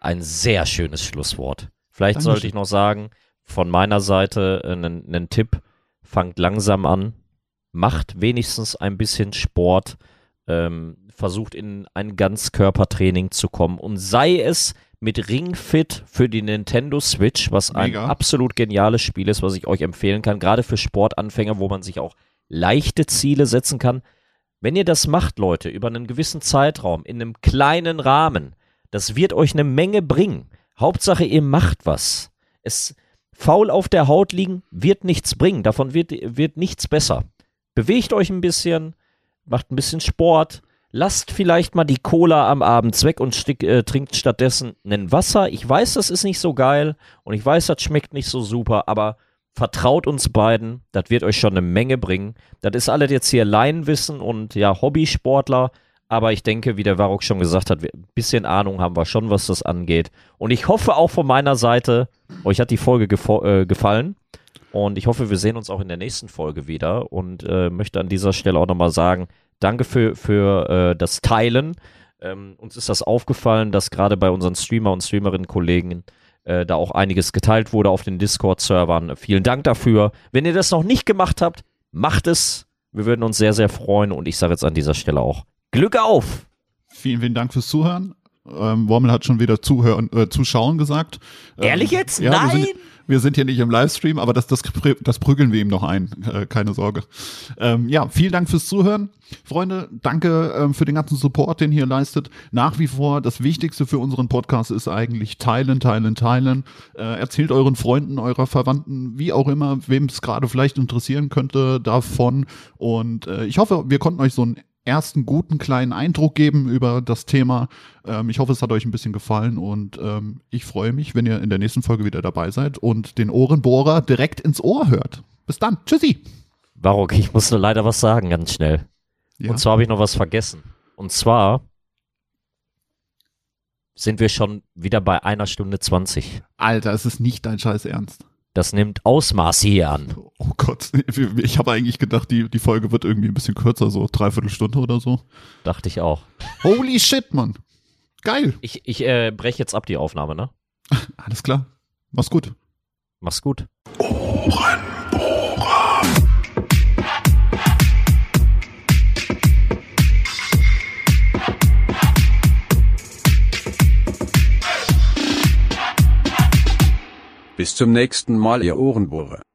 Ein sehr schönes Schlusswort. Vielleicht Dankeschön. sollte ich noch sagen, von meiner Seite äh, einen einen Tipp, fangt langsam an, macht wenigstens ein bisschen Sport, ähm, versucht in ein Ganzkörpertraining zu kommen und sei es mit Ring Fit für die Nintendo Switch, was ein Mega. absolut geniales Spiel ist, was ich euch empfehlen kann, gerade für Sportanfänger, wo man sich auch leichte Ziele setzen kann. Wenn ihr das macht, Leute, über einen gewissen Zeitraum, in einem kleinen Rahmen, das wird euch eine Menge bringen. Hauptsache, ihr macht was. Es faul auf der Haut liegen wird nichts bringen. Davon wird, wird nichts besser. Bewegt euch ein bisschen, macht ein bisschen Sport, lasst vielleicht mal die Cola am Abend weg und stick, äh, trinkt stattdessen ein Wasser. Ich weiß, das ist nicht so geil und ich weiß, das schmeckt nicht so super, aber vertraut uns beiden, das wird euch schon eine Menge bringen. Das ist alles jetzt hier Laienwissen und ja, Hobbysportler, aber ich denke, wie der Varrock schon gesagt hat, ein bisschen Ahnung haben wir schon, was das angeht. Und ich hoffe auch von meiner Seite, euch hat die Folge äh, gefallen. Und ich hoffe, wir sehen uns auch in der nächsten Folge wieder. Und äh, möchte an dieser Stelle auch nochmal sagen, danke für, für äh, das Teilen. Ähm, uns ist das aufgefallen, dass gerade bei unseren Streamer und Streamerinnen-Kollegen da auch einiges geteilt wurde auf den Discord-Servern. Vielen Dank dafür. Wenn ihr das noch nicht gemacht habt, macht es. Wir würden uns sehr, sehr freuen. Und ich sage jetzt an dieser Stelle auch Glück auf! Vielen, vielen Dank fürs Zuhören. Ähm, Wormel hat schon wieder zuhören, äh, zuschauen gesagt. Ähm, Ehrlich jetzt? Ja, Nein! Wir sind hier nicht im Livestream, aber das, das, das prügeln wir ihm noch ein. Äh, keine Sorge. Ähm, ja, vielen Dank fürs Zuhören. Freunde, danke ähm, für den ganzen Support, den ihr leistet. Nach wie vor, das Wichtigste für unseren Podcast ist eigentlich teilen, teilen, teilen. Äh, erzählt euren Freunden, eurer Verwandten, wie auch immer, wem es gerade vielleicht interessieren könnte, davon. Und äh, ich hoffe, wir konnten euch so einen ersten guten kleinen Eindruck geben über das Thema. Ähm, ich hoffe, es hat euch ein bisschen gefallen und ähm, ich freue mich, wenn ihr in der nächsten Folge wieder dabei seid und den Ohrenbohrer direkt ins Ohr hört. Bis dann. Tschüssi. Varrock, ich muss nur leider was sagen, ganz schnell. Ja. Und zwar habe ich noch was vergessen. Und zwar sind wir schon wieder bei einer Stunde 20. Alter, es ist nicht dein Scheiß Ernst. Das nimmt Ausmaße hier an. Oh Gott, ich habe eigentlich gedacht, die, die Folge wird irgendwie ein bisschen kürzer, so dreiviertel Stunde oder so. Dachte ich auch. Holy shit, Mann. Geil. Ich, ich äh, breche jetzt ab die Aufnahme, ne? Alles klar. Mach's gut. Mach's gut. Bis zum nächsten Mal, ihr Ohrenbohrer.